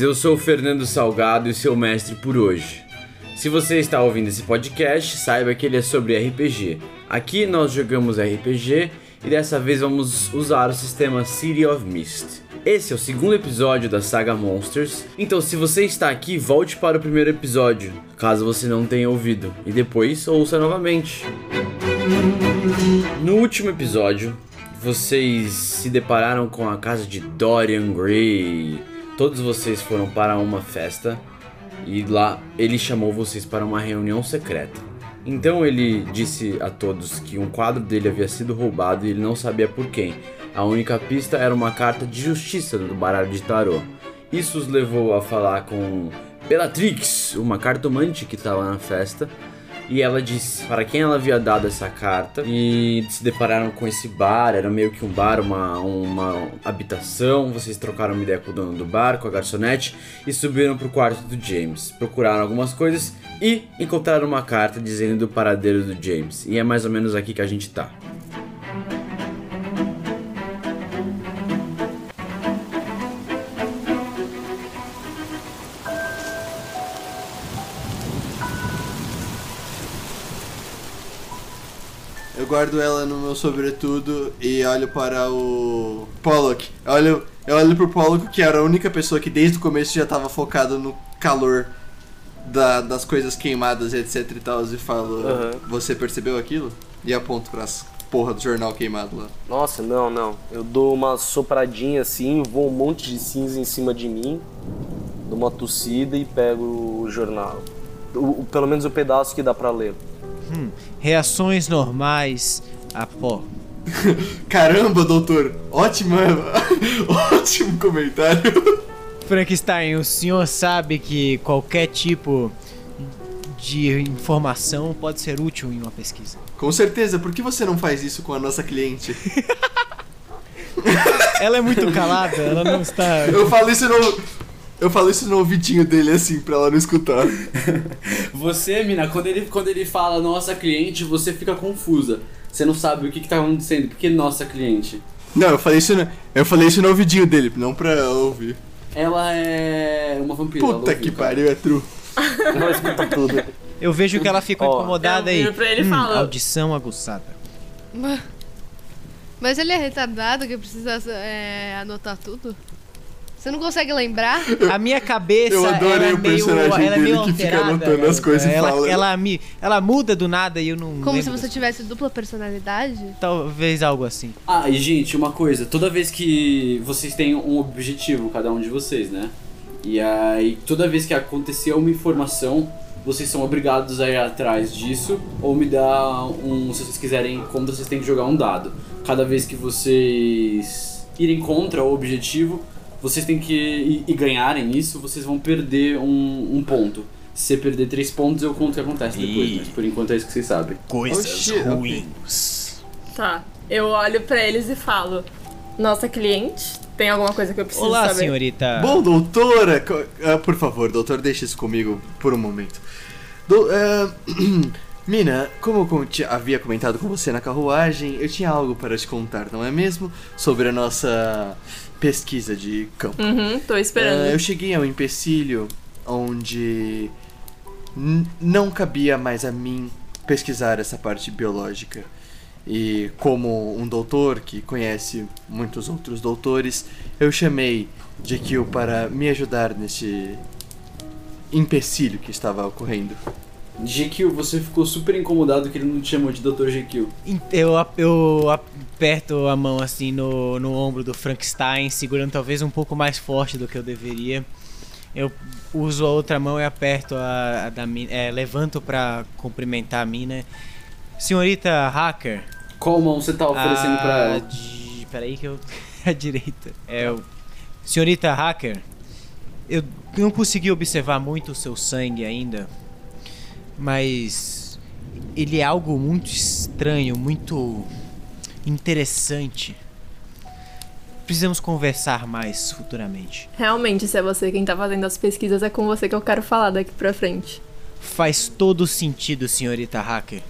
eu sou o Fernando Salgado e seu mestre por hoje. Se você está ouvindo esse podcast, saiba que ele é sobre RPG. Aqui nós jogamos RPG e dessa vez vamos usar o sistema City of Mist. Esse é o segundo episódio da saga Monsters, então se você está aqui, volte para o primeiro episódio, caso você não tenha ouvido, e depois ouça novamente. No último episódio, vocês se depararam com a casa de Dorian Gray. Todos vocês foram para uma festa e lá ele chamou vocês para uma reunião secreta. Então ele disse a todos que um quadro dele havia sido roubado e ele não sabia por quem. A única pista era uma carta de justiça do baralho de tarô. Isso os levou a falar com Bellatrix, uma cartomante que estava na festa, e ela disse para quem ela havia dado essa carta e se depararam com esse bar, era meio que um bar, uma, uma habitação. Vocês trocaram uma ideia com o dono do bar, com a garçonete e subiram pro quarto do James. Procuraram algumas coisas e encontraram uma carta dizendo do paradeiro do James. E é mais ou menos aqui que a gente tá. Guardo ela no meu sobretudo e olho para o Pollock. Eu olho, eu olho pro Pollock, que era a única pessoa que desde o começo já estava focado no calor da- das coisas queimadas, etc e tal, e falo, Aham. você percebeu aquilo? E aponto pras porra do jornal queimado lá. Nossa, não, não. Eu dou uma sopradinha assim, voa um monte de cinza em cima de mim, dou uma tossida e pego o jornal. O- pelo menos o pedaço que dá pra ler. Reações normais a pó. Caramba, doutor! Ótima, ótimo comentário. Frankenstein, o senhor sabe que qualquer tipo de informação pode ser útil em uma pesquisa. Com certeza, por que você não faz isso com a nossa cliente? Ela é muito calada, ela não está. Eu falo isso no. Eu falo isso no ouvidinho dele assim, pra ela não escutar. Você, mina, quando ele, quando ele fala nossa cliente, você fica confusa. Você não sabe o que, que tá acontecendo. Por que nossa cliente? Não, eu falei isso no, eu falei isso no ouvidinho dele, não pra ela ouvir. Ela é uma vampira. Puta ouviu, que cara. pariu, é true. Ela escuta tudo. Eu vejo que ela fica Ó, incomodada eu aí. viro pra ele Hum, audição aguçada. Ma- Mas ele é retardado que precisa é, anotar tudo? Você não consegue lembrar? A minha cabeça Eu adorei ela é o meio, personagem ela é meio dele que fica anotando as né? coisas e ela, fala. Ela, me, ela muda do nada e eu não Como se você das- tivesse dupla personalidade? Talvez algo assim. Ah, e gente, uma coisa, toda vez que vocês têm um objetivo, cada um de vocês, né? E aí, toda vez que acontecer uma informação, vocês são obrigados a ir atrás disso, ou me dar um, se vocês quiserem, como vocês têm que jogar um dado. Cada vez que vocês irem contra o objetivo, vocês têm que. e, e ganharem isso, vocês vão perder um, um ponto. Se você perder três pontos, eu conto o que acontece depois, Ih. mas por enquanto é isso que vocês sabem. Coisas ok. ruins. Tá. Eu olho pra eles e falo: Nossa cliente, tem alguma coisa que eu preciso Olá, saber? senhorita. Bom, doutora, ah, por favor, doutor, deixe isso comigo por um momento. Do, ah, Mina, como eu havia comentado com você na carruagem, eu tinha algo para te contar, não é mesmo? Sobre a nossa pesquisa de campo. Uhum, tô esperando. Ah, eu cheguei a um empecilho onde não cabia mais a mim pesquisar essa parte biológica. E como um doutor que conhece muitos outros doutores, eu chamei Jekyll para me ajudar nesse empecilho que estava ocorrendo. Jekyll, você ficou super incomodado que ele não te chamou de Dr. Jekyll. Eu, eu aperto a mão assim no, no ombro do Frankenstein, segurando talvez um pouco mais forte do que eu deveria. Eu uso a outra mão e aperto a, a da mina, é, levanto pra cumprimentar a mina. Senhorita Hacker. Qual mão você tá oferecendo a pra ela? De, peraí que eu. A direita. É o. Senhorita Hacker. Eu não consegui observar muito o seu sangue ainda. Mas. Ele é algo muito estranho, muito. interessante. Precisamos conversar mais futuramente. Realmente, se é você quem tá fazendo as pesquisas, é com você que eu quero falar daqui pra frente. Faz todo sentido, senhorita Hacker.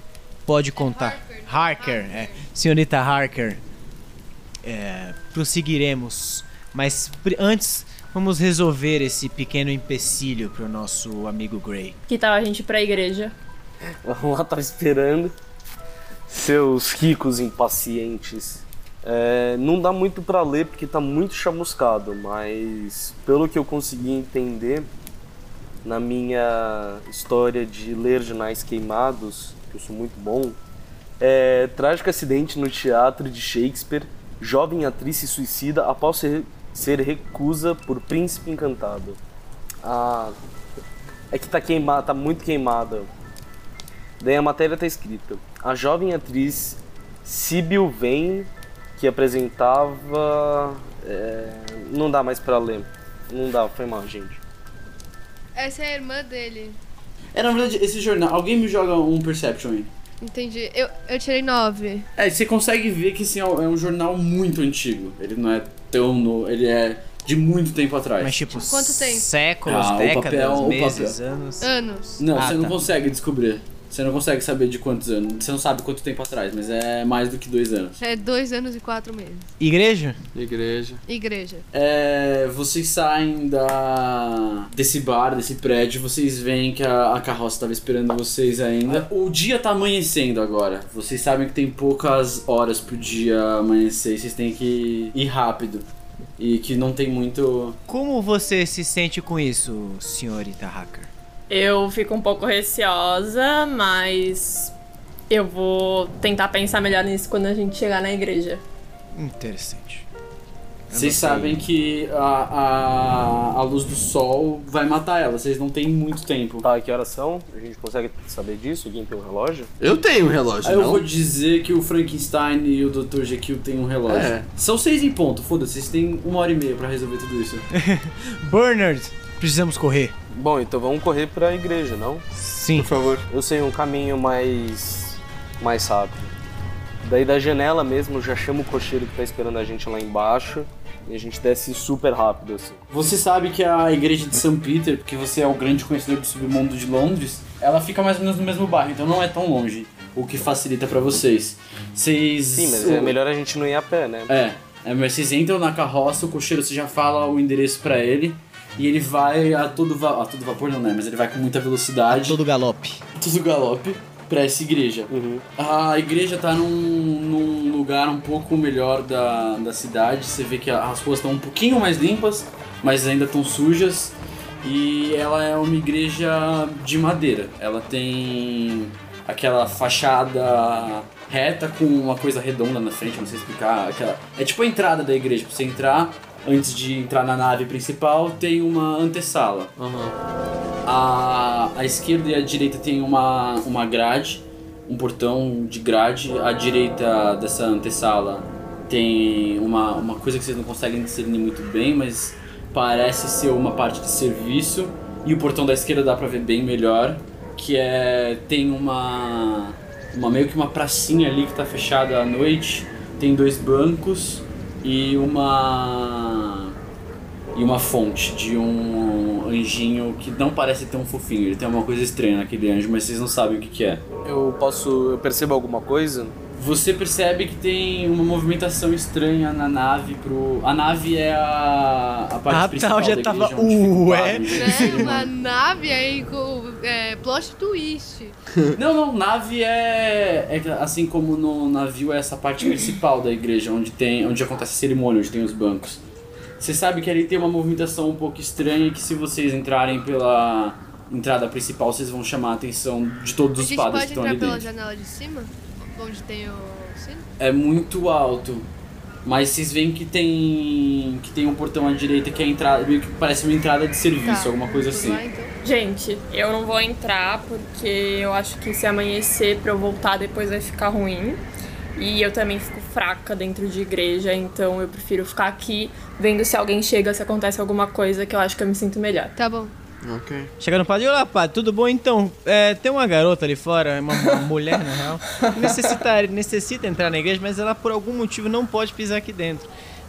Pode contar. Harker, é. Senhorita Harker. É, prosseguiremos. Mas antes, vamos resolver esse pequeno empecilho pro nosso amigo Gray. Que tal a gente ir pra igreja? Vamos lá, tá esperando. Seus ricos impacientes. É, não dá muito pra ler porque tá muito chamuscado, mas pelo que eu consegui entender na minha história de ler jornais queimados, que eu sou muito bom, é trágico acidente no teatro de Shakespeare, jovem atriz se suicida após ser, ser recusa por príncipe encantado. Ah, é que tá queimado, tá muito queimada. Daí a matéria tá escrita: a jovem atriz Sibyl Vane, que apresentava. é, não dá mais pra ler. Não dá, foi mal, gente. Essa é a irmã dele. É, na verdade, esse jornal. Alguém me joga um Perception aí. Entendi. Eu, eu tirei nove. É, você consegue ver que assim, é um jornal muito antigo. Ele não é tão. No, ele é de muito tempo atrás. Mas tipo, Quanto tempo? séculos, Ah, o décadas, papel- o meses, anos. Anos. Não, Ah, você não tá. consegue descobrir. Você não consegue saber de quantos anos. Você não sabe quanto tempo atrás, mas é mais do que dois anos. É dois anos e quatro meses. Igreja? Igreja. Igreja. É, vocês saem da desse bar, desse prédio, vocês veem que a, a carroça estava esperando vocês ainda. O dia tá amanhecendo agora. Vocês sabem que tem poucas horas pro dia amanhecer e vocês têm que ir rápido. E que não tem muito. Como você se sente com isso, senhorita Hacker? Eu fico um pouco receosa, mas eu vou tentar pensar melhor nisso quando a gente chegar na igreja. Interessante. Vocês sabem que a, a, a luz do sol vai matar ela, vocês não têm muito tempo. Tá, que horas são? A gente consegue saber disso? Alguém tem um relógio? Eu tenho um relógio, Aí eu vou dizer que o Frankenstein e o Dr. Jekyll têm um relógio. É. São seis em ponto, foda-se, vocês têm uma hora e meia pra resolver tudo isso. Bernard, precisamos correr. Bom, então vamos correr pra igreja, não? Sim. Por favor. Eu sei um caminho mais. mais rápido. Daí da janela mesmo, eu já chamo o cocheiro que tá esperando a gente lá embaixo. E a gente desce super rápido, assim. Você sabe que a igreja de St. Peter, porque você é o grande conhecedor do submundo de Londres, ela fica mais ou menos no mesmo bairro, então não é tão longe, o que facilita pra vocês. Vocês. Sim, mas é melhor a gente não ir a pé, né? É, é, mas vocês entram na carroça, o cocheiro você já fala o endereço pra ele. E ele vai a todo, va a todo vapor, não, né? Mas ele vai com muita velocidade. Todo galope. todo galope pra essa igreja. Uhum. A igreja tá num, num lugar um pouco melhor da, da cidade. Você vê que a- as ruas estão um pouquinho mais limpas, mas ainda estão sujas. E ela é uma igreja de madeira. Ela tem aquela fachada reta com uma coisa redonda na frente, não sei explicar. Aquela... É tipo a entrada da igreja. Pra você entrar, antes de entrar na nave principal, tem uma antessala. A, a esquerda e a direita tem uma, uma grade, um portão de grade. À direita dessa antessala tem uma, uma coisa que vocês não conseguem discernir muito bem, mas parece ser uma parte de serviço. E o portão da esquerda dá pra ver bem melhor, que é tem uma uma meio que uma pracinha ali que tá fechada à noite. Tem dois bancos e uma e uma fonte de um anjinho que não parece tão fofinho. Ele tem uma coisa estranha naquele anjo, mas vocês não sabem o que, que é. Eu posso. Eu percebo alguma coisa? Você percebe que tem uma movimentação estranha na nave pro. A nave é a, a parte Ah, tá, principal eu já da tava, igreja, o ué. Né? cerimônia. Uma nave aí com é, plot twist. Não, não, nave é, é assim como no navio é essa parte principal da igreja, onde tem, onde acontece a cerimônia, onde tem os bancos. Você sabe que ali tem uma movimentação um pouco estranha que se vocês entrarem pela entrada principal, vocês vão chamar a atenção de todos os padres que pode estão entrar ali pela dentro. janela de cima? Onde tem o sino? É muito alto. Mas vocês veem que tem que tem um portão à direita que é a entrada, meio que parece uma entrada de serviço, Tá, alguma coisa vamos assim. lá, então. Gente, eu não vou entrar porque eu acho que se amanhecer pra eu voltar depois vai ficar ruim. E eu também fico fraca dentro de igreja, então eu prefiro ficar aqui vendo se alguém chega, se acontece alguma coisa que eu acho que eu me sinto melhor. Tá bom. Ok. Chega no padre, olá padre, tudo bom? Então, é, tem uma garota ali fora, uma, uma mulher na real, necessita, necessita entrar na igreja, mas ela por algum motivo não pode pisar aqui dentro.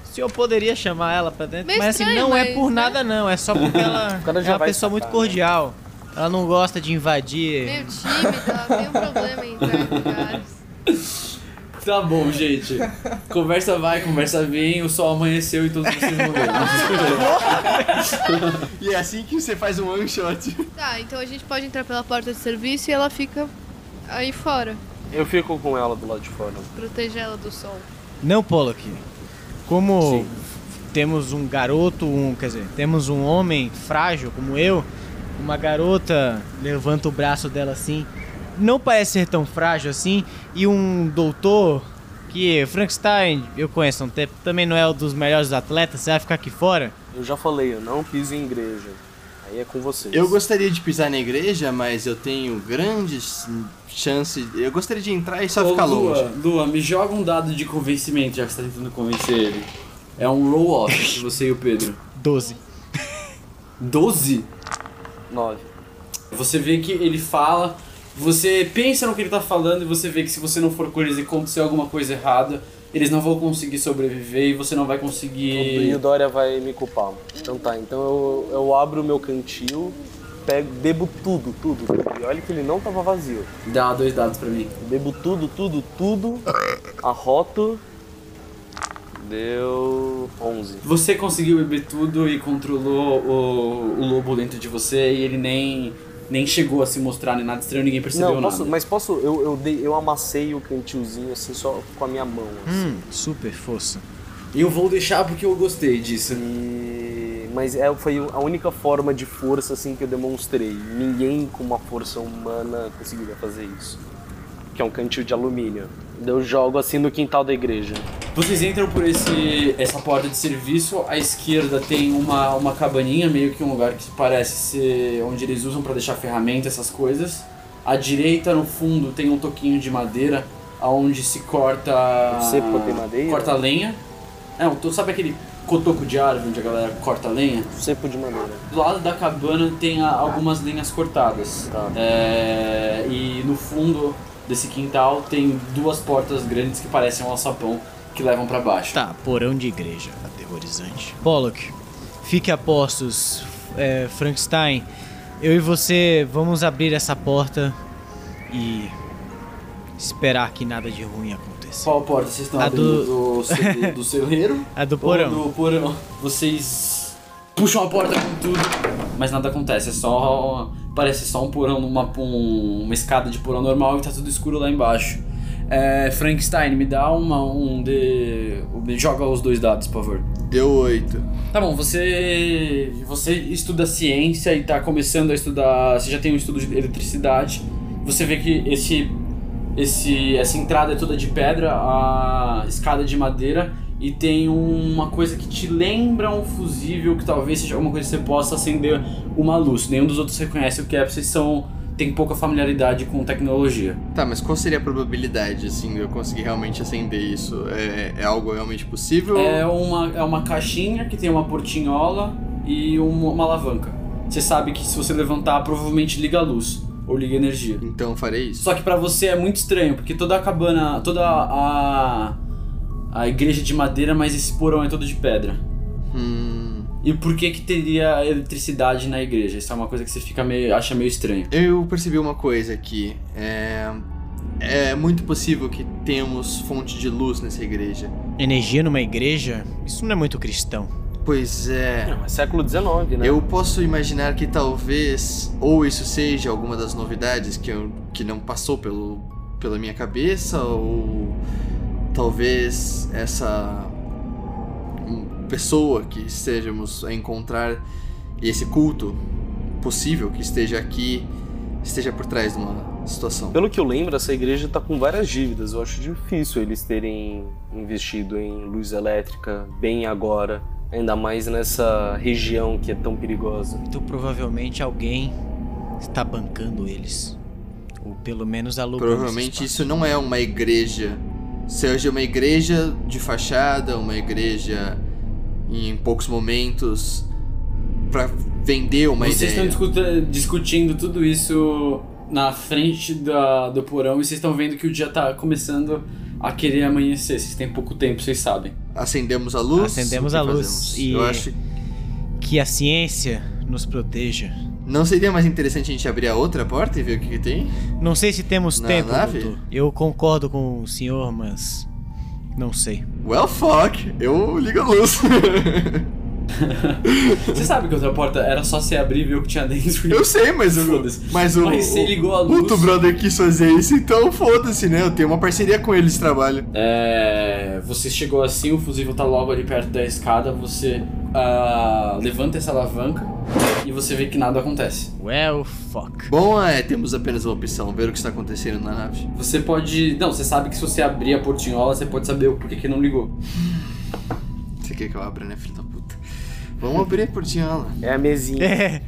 O senhor poderia chamar ela pra dentro, Meio mas assim, estranho, não é mas, por né? nada não, é só porque ela cara é já uma vai pessoa muito sacar, né? cordial. Ela não gosta de invadir. Meio tímida, tem um problema em entrar em lugares. Tá bom, gente. Conversa vai, conversa vem, o sol amanheceu e todos vocês morreram. E é assim que você faz um one shot. Tá, então a gente pode entrar pela porta de serviço e ela fica aí fora. Eu fico com ela do lado de fora. Proteger ela do sol. Não, Pollock. Como Sim. temos um garoto, um, quer dizer, temos um homem frágil como eu, uma garota levanta o braço dela assim, não parece ser tão frágil assim, e um doutor que Frankenstein, eu conheço há um tempo, também não é um dos melhores atletas, você vai ficar aqui fora? Eu já falei, eu não piso em igreja. Aí é com vocês. Eu gostaria de pisar na igreja, mas eu tenho grandes chances. Eu gostaria de entrar e só Ô, ficar Lua, longe. Lua, me joga um dado de convencimento, já que você tá tentando convencer ele. É um roll-off entre você e o Pedro. 12. 12? Nove. Você vê que ele fala, você pensa no que ele tá falando e você vê que se você não for com eles e acontecer alguma coisa errada, eles não vão conseguir sobreviver e você não vai E conseguir. o Dória vai me culpar. Então tá, então eu, eu abro o meu cantil, pego, bebo tudo, tudo, tudo. E olha que ele não tava vazio. Dá dois dados pra mim. Bebo tudo, tudo, tudo. Arroto. Deu 11. Você conseguiu beber tudo e controlou o, o lobo dentro de você e ele nem, nem chegou a se mostrar nem nada estranho, ninguém percebeu Não, nada. posso, mas posso. Eu, eu, dei, eu amassei o cantilzinho assim só com a minha mão. Assim. Hum, super força. E eu vou deixar porque eu gostei disso. E... Mas é, foi a única forma de força assim que eu demonstrei. Ninguém com uma força humana conseguiria fazer isso. Que é um cantil de alumínio. Eu jogo assim no quintal da igreja. Vocês entram por esse, essa porta de serviço, à esquerda tem uma, uma cabaninha, meio que um lugar que parece ser onde eles usam pra deixar ferramenta, essas coisas. À direita, no fundo, tem um toquinho de madeira, aonde se corta... Cepo tem madeira? Corta lenha. É, to- sabe aquele cotoco de árvore onde a galera corta lenha? Cepo de madeira. Do lado da cabana tem a- algumas linhas cortadas. Tá. É, e no fundo desse quintal tem duas portas grandes que parecem um alçapão que levam pra baixo. Tá, porão de igreja, aterrorizante. Pollock, fique a postos, é, Frankenstein. Eu e você vamos abrir essa porta e esperar que nada de ruim aconteça. Qual porta vocês estão A abrindo? do- Do, do, celeiro? A do porão. do porão. Vocês puxam a porta com tudo, mas nada acontece. É só. Parece só um porão, uma, um- uma escada de porão normal e tá tudo escuro lá embaixo. É, Frankenstein, me dá uma, um de. Me joga os dois dados, por favor. Deu oito. Tá bom, você você estuda ciência e tá começando a estudar, você já tem um estudo de eletricidade. Você vê que esse esse essa entrada é toda de pedra, a escada é de madeira e tem uma coisa que te lembra um fusível que talvez seja alguma coisa que você possa acender uma luz. Nenhum dos outros reconhece o que é, porque vocês são tem pouca familiaridade com tecnologia. Tá, mas qual seria a probabilidade, assim, de eu conseguir realmente acender isso? É, é algo realmente possível? É uma, é uma caixinha que tem uma portinhola e uma, uma alavanca. Você sabe que se você levantar, provavelmente liga a luz ou liga a energia. Então farei isso. Só que pra você é muito estranho, porque toda a cabana, toda a a igreja é de madeira, mas esse porão é todo de pedra. Hum, E por que que teria eletricidade na igreja? Isso é uma coisa que você fica meio acha meio estranho. eu percebi uma coisa aqui. É, é muito possível que tenhamos fonte de luz nessa igreja. Energia numa igreja? Isso não é muito cristão. Pois é. Não, é século XIX, né? Eu posso imaginar que talvez, ou isso seja alguma das novidades que, eu, que não passou pelo, pela minha cabeça, ou talvez essa pessoa que estejamos a encontrar e esse culto possível que esteja aqui esteja por trás de uma situação. Pelo que eu lembro, essa igreja tá com várias dívidas. Eu acho difícil eles terem investido em luz elétrica bem agora, ainda mais nessa região que é tão perigosa. Então provavelmente alguém está bancando eles. Ou pelo menos alugando Provavelmente isso não é uma igreja. Seja uma igreja de fachada, uma igreja em poucos momentos pra vender uma vocês ideia. estão discuta- discutindo tudo isso na frente da, do porão e vocês estão vendo que o dia tá começando a querer amanhecer. Vocês têm pouco tempo, vocês sabem. Acendemos a luz. Acendemos a luz fazemos? e- Eu acho Que a ciência nos proteja. Não seria mais interessante a gente abrir a outra porta e ver o que, que tem? Não sei se temos Na tempo, nave? doutor. Eu concordo com o senhor, mas. Não sei. Well, fuck. Eu ligo a luz. Você sabe que outra porta era só você abrir e ver o que tinha dentro. eu sei, mas o. Foda-se. Mas o. Mas você o- ligou a O luz. Puto brother quis fazer isso, então foda-se, né? Eu tenho uma parceria com ele de trabalho. É, você chegou assim, o fusível tá logo ali perto da escada, você ah, levanta essa alavanca e você vê que nada acontece. Well, fuck. Bom, é, temos apenas uma opção, ver o que está acontecendo na nave. Você pode. Não, você sabe que se você abrir a portinhola, você pode saber o porquê que não ligou. Você quer que eu abra, né, filho da puta? Vamos abrir a portinhola. É a mesinha. É.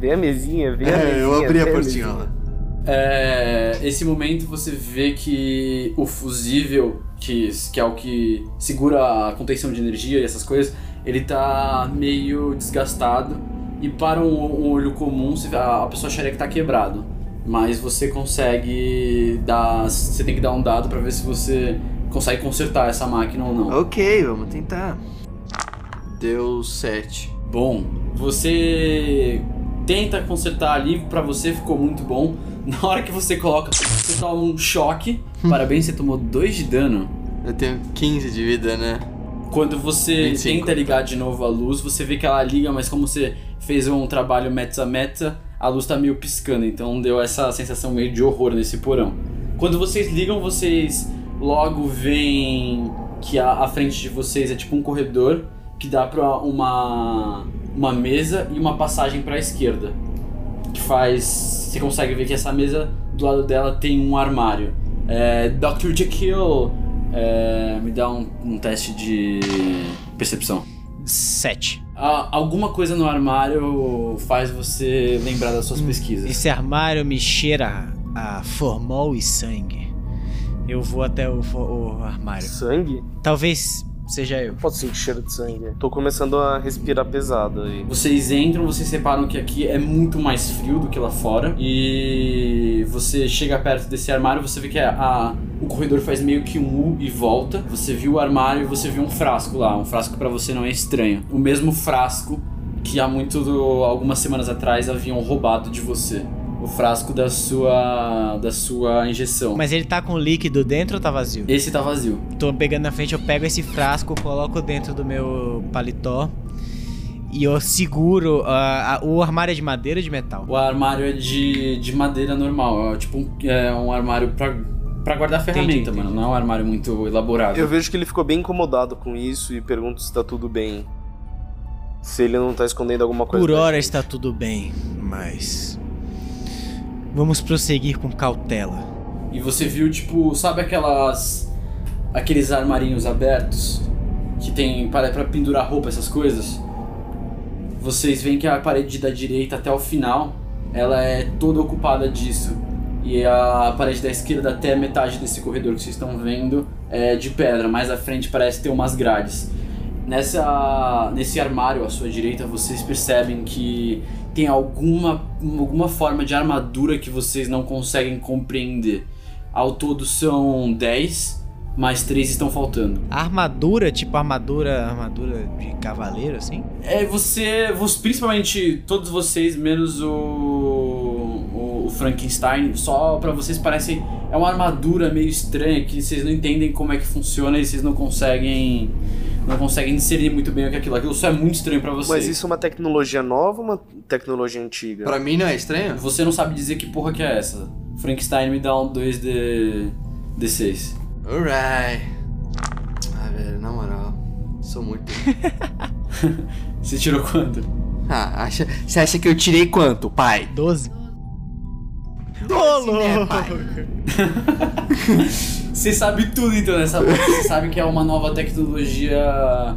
Vê a mesinha, vê a mesinha. É, eu abri a portinhola. É, esse momento você vê que o fusível, que, que é o que segura a contenção de energia e essas coisas, ele tá meio desgastado. E para um, um olho comum, a, pessoa acharia que tá quebrado. Mas você consegue dar. Você tem que dar um dado pra ver se você consegue consertar essa máquina ou não. Ok, vamos tentar. Deu 7. Bom, você tenta consertar ali, pra você ficou muito bom. Na hora que você coloca, você toma um choque. Parabéns, você tomou 2 de dano. Eu tenho 15 de vida, né? Quando você 25. tenta ligar de novo a luz, você vê que ela liga, mas como você fez um trabalho meta-meta, a luz tá meio piscando, então deu essa sensação meio de horror nesse porão. Quando vocês ligam, vocês logo veem que a, a frente de vocês é tipo um corredor que dá pra uma, uma mesa e uma passagem pra esquerda. Que faz. Você consegue ver que essa mesa do lado dela tem um armário. É, Dr. Jekyll, é, me dá um, um teste de percepção. Sete. Ah, alguma coisa no armário faz você lembrar das suas pesquisas. Esse armário me cheira a formol e sangue. Eu vou até o, o armário. Sangue? Talvez seja eu. Posso sentir cheiro de sangue. Tô começando a respirar pesado aí. Vocês entram, vocês separam que aqui é muito mais frio do que lá fora. E você chega perto desse armário, você vê que a, a- o corredor faz meio que um U e volta. Você viu o armário e você viu um frasco lá. Um frasco pra você não é estranho. O mesmo frasco que há muito do- algumas semanas atrás haviam roubado de você. O frasco da sua da sua injeção. Mas ele tá com líquido dentro ou tá vazio? Esse tá vazio. Tô pegando na frente, eu pego esse frasco, coloco dentro do meu paletó e eu seguro. a- o armário é de madeira ou de metal? O armário é de, de madeira normal. É tipo um, é um armário pra, pra guardar ferramenta, Entendi, mano. entendi. Não é um armário muito elaborado. Eu vejo que ele ficou bem incomodado com isso e pergunto se tá tudo bem. Se ele não tá escondendo alguma coisa. Por hora gente. está tudo bem, mas. Vamos prosseguir com cautela. E você viu, tipo, sabe aquelas. aqueles armarinhos abertos que tem para pra pendurar roupa, essas coisas? Vocês veem que a parede da direita até o final ela é toda ocupada disso. E a parede da esquerda até metade desse corredor que vocês estão vendo é de pedra, mais à frente parece ter umas grades. Nessa, nesse armário à sua direita, vocês percebem que tem alguma, alguma forma de armadura que vocês não conseguem compreender. Ao todo são 10, mas 3 estão faltando. Armadura, tipo armadura, armadura de cavaleiro, assim? É, você, você- principalmente todos vocês, menos o, o, Frankenstein, só pra vocês parece é uma armadura meio estranha que vocês não entendem como é que funciona e vocês não conseguem não conseguem discernir muito bem o que é aquilo. Aquilo só é muito estranho pra vocês. Mas isso é uma tecnologia nova ou uma tecnologia antiga? Pra mim não é estranho? Você não sabe dizer que porra que é essa. Frankenstein me dá um 2D D6. Alright. Ah, velho, na moral. Sou muito. Você tirou quanto? Ah, acha, você acha que eu tirei quanto, pai? 12. Pai? Você sabe tudo então nessa parte. Você sabe que é uma nova tecnologia.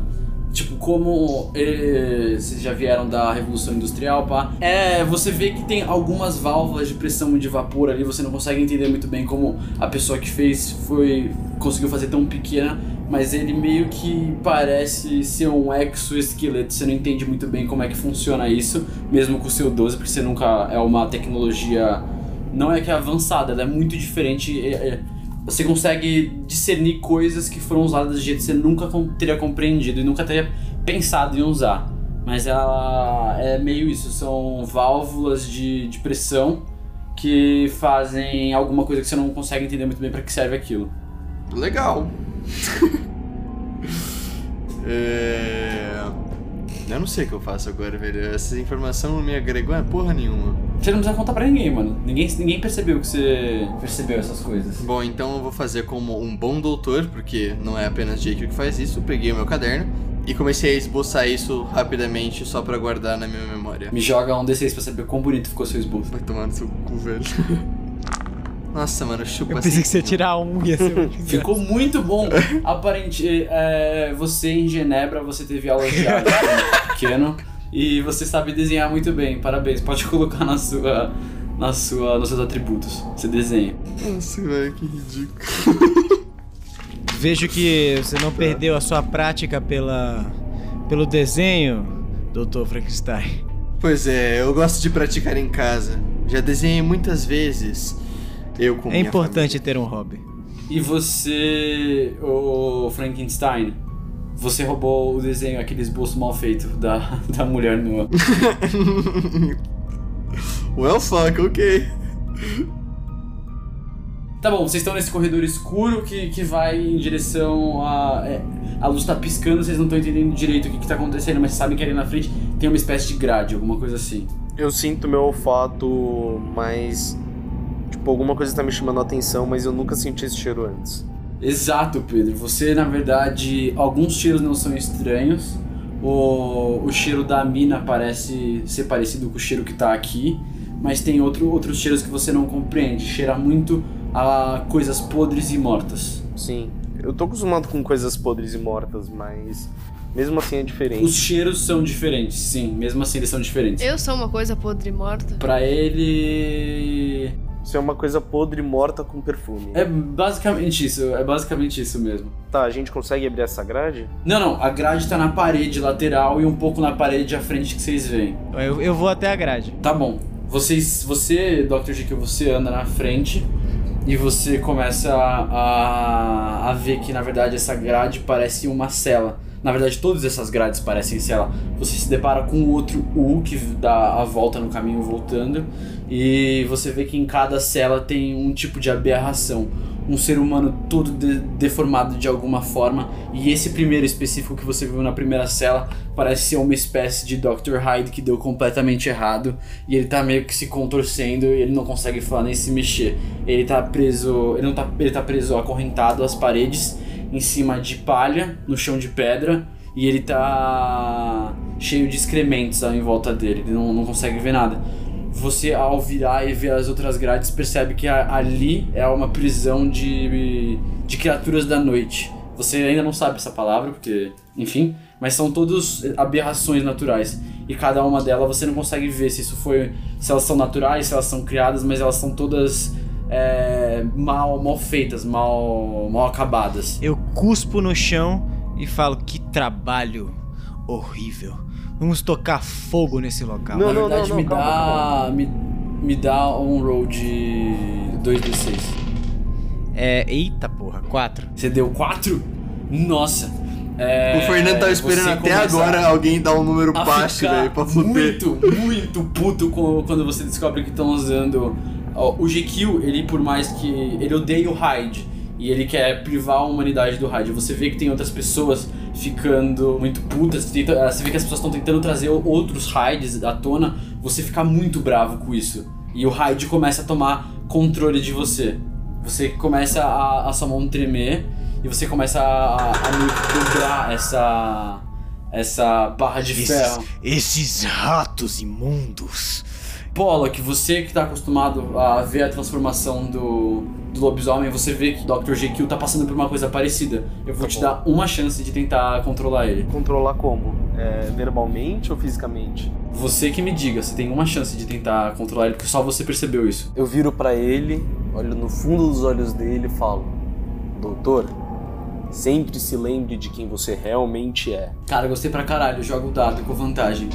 Tipo, como vocês já vieram da Revolução Industrial, pá. É, você vê que tem algumas válvulas de pressão de vapor ali, você não consegue entender muito bem como a pessoa que fez foi. conseguiu fazer tão pequena, mas ele meio que parece ser um exoesqueleto. Você não entende muito bem como é que funciona isso, mesmo com o seu 12, porque você nunca. É uma tecnologia. Não é que é avançada, ela é muito diferente. é- é- você consegue discernir coisas que foram usadas de jeito que você nunca teria compreendido e nunca teria pensado em usar. Mas ela é meio isso, são válvulas de, de pressão que fazem alguma coisa que você não consegue entender muito bem para que serve aquilo. Legal. é... Eu não sei o que eu faço agora, velho. Essa informação não me agregou é porra nenhuma. Você não precisa contar pra ninguém, mano. Ninguém, ninguém percebeu que você percebeu essas coisas. Bom, então eu vou fazer como um bom doutor, porque não é apenas Jake que faz isso. Peguei o meu caderno e comecei a esboçar isso rapidamente só pra guardar na minha memória. Me joga um D6 pra saber quão bonito ficou seu esboço. Vai tomar no seu cu, velho. Nossa, mano, chupa Eu pensei assim. que você ia tirar um ia ser muito Ficou muito bom. Aparente, é, você em Genebra, você teve aula de arte quando pequeno e você sabe desenhar muito bem. Parabéns. Pode colocar na sua, na sua, nos seus atributos. Você desenha. Nossa, velho, que ridículo. Vejo que você não perdeu a sua prática pela pelo desenho, Dr. Frankenstein. Pois é, eu gosto de praticar em casa. Já desenhei muitas vezes. Eu com É minha importante ter um hobby. E você, o Frankenstein, você roubou o desenho, aquele esboço mal feito da, da mulher nua. família. Well, fuck, ok. Tá bom, vocês estão nesse corredor escuro que, que vai em direção a. é, a luz tá piscando, vocês não estão entendendo direito o que, que tá acontecendo, mas sabem que ali na frente tem uma espécie de grade, alguma coisa assim. Eu sinto meu olfato, mas. Tipo, alguma coisa tá me chamando a atenção, mas eu nunca senti esse cheiro antes. Exato, Pedro. Você, na verdade, alguns cheiros não são estranhos. O, o cheiro da mina parece ser parecido com o cheiro que tá aqui, mas tem outro, outros cheiros que você não compreende. Cheira muito a coisas podres e mortas. Sim. Eu tô acostumado com coisas podres e mortas, mas. Mesmo assim é diferente. Os cheiros são diferentes, sim. Mesmo assim, eles são diferentes. Eu sou uma coisa podre e morta. Pra ele. Isso é uma coisa podre e morta com perfume. É basicamente isso, é basicamente isso mesmo. Tá, a gente consegue abrir essa grade? Não, não, a grade tá na parede lateral e um pouco na parede à frente que vocês veem. Eu, eu vou até a grade. Tá bom. Vocês, você, Dr. Jekyll, você anda na frente e você começa a, a ver que na verdade essa grade parece uma cela. Na verdade, todas essas grades parecem cela. Você se depara com outro U que dá a volta no caminho voltando e você vê que em cada cela tem um tipo de aberração. Um ser humano todo de- deformado de alguma forma. E esse primeiro específico que você viu na primeira cela parece ser uma espécie de Dr. Hyde que deu completamente errado. E ele tá meio que se contorcendo e ele não consegue falar nem se mexer. Ele tá preso. Ele não tá. Ele tá preso acorrentado às paredes, em cima de palha, no chão de pedra. E ele tá cheio de excrementos em volta dele. Ele não, não consegue ver nada você ao virar e ver as outras grades percebe que a- ali é uma prisão de, de criaturas da noite. Você ainda não sabe essa palavra, porque, enfim, mas são todos aberrações naturais. E cada uma delas você não consegue ver se isso foi. se elas são naturais, se elas são criadas, mas elas são todas é, mal, mal feitas, mal, mal acabadas. Eu cuspo no chão e falo: que trabalho horrível. Vamos tocar fogo nesse local. Não, Na não, verdade, não, me, calma, dá, me, me dá um roll de 2d6. É. Eita porra, 4. Você deu 4? Nossa. É, o Fernando tava esperando até agora alguém dar um número baixo, velho, pra fuder. Muito, muito puto quando você descobre que estão usando. ó, o GQ, ele por mais que. Ele odeia o Hyde. E ele quer privar a humanidade do Hyde. Você vê que tem outras pessoas ficando muito putas. tenta- eh, Você vê que as pessoas estão tentando trazer outros Hydes à tona. Você fica muito bravo com isso. E o Hyde começa a tomar controle de você. Você começa a, a sua mão tremer. E você começa a, a meio que dobrar essa. Essa barra de ferro. esses ratos imundos. Pollock, você que tá acostumado a ver a transformação do, do lobisomem, você vê que o Dr. Jekyll tá passando por uma coisa parecida. Eu vou Tá te dar uma chance de tentar controlar ele. Controlar como? É, verbalmente ou fisicamente? Você que me diga, você tem uma chance de tentar controlar ele, porque só você percebeu isso. Eu viro pra ele, olho no fundo dos olhos dele e falo: Doutor, sempre se lembre de quem você realmente é. Cara, gostei pra caralho, joga o dado com vantagem.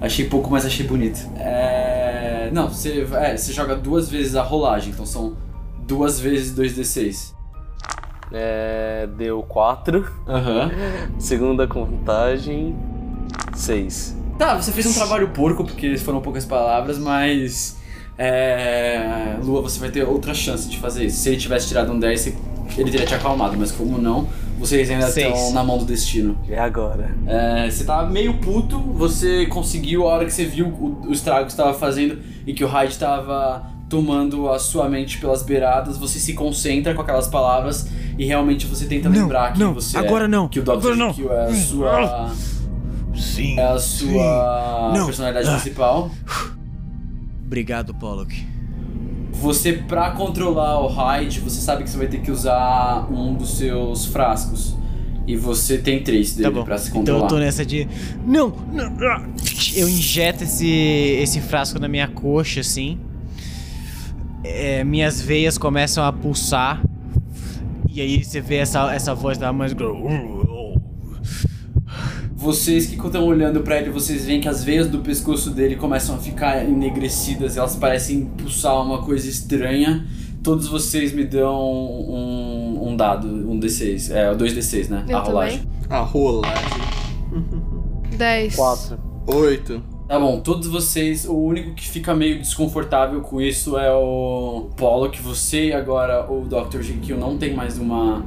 Achei pouco, mas achei bonito. É. Não, você, é, você joga duas vezes a rolagem, então são duas vezes 2d6. É, deu 4. Aham. Segunda contagem. Seis. Tá, você fez um trabalho porco, porque foram poucas palavras, mas. É. Lua, você vai ter outra chance de fazer isso. Se ele tivesse tirado um 10, ele teria te acalmado, mas como não, vocês ainda Seis. estão na mão do destino. É agora. É, você tava meio puto, você conseguiu, a hora que você viu o, o estrago que você tava fazendo e que o Hyde tava tomando a sua mente pelas beiradas, você se concentra com aquelas palavras e realmente você tenta Não, lembrar que não, você agora é, não, que o Dr. não. Jekyll é a sua Sim. é a sua Não. personalidade Ah. principal. Obrigado, Pollock. Você, pra controlar o Hyde, você sabe que você vai ter que usar um dos seus frascos. E você tem três dele Tá bom. pra se Então controlar. eu tô nessa de. Não! não ah. Eu injeto esse, esse frasco na minha coxa, assim. É, minhas veias começam a pulsar. E aí você vê essa, essa voz da mãe. Vocês que estão olhando pra ele, vocês veem que as veias do pescoço dele começam a ficar enegrecidas, elas parecem pulsar uma coisa estranha. Todos vocês me dão um, um dado, um D6. É, dois D6, né? Eu a rolagem. A rolagem. 10. Quatro. Oito. Tá bom, todos vocês, o único que fica meio desconfortável com isso é o Polo, que você e agora o Dr. Jekyll não tem mais uma,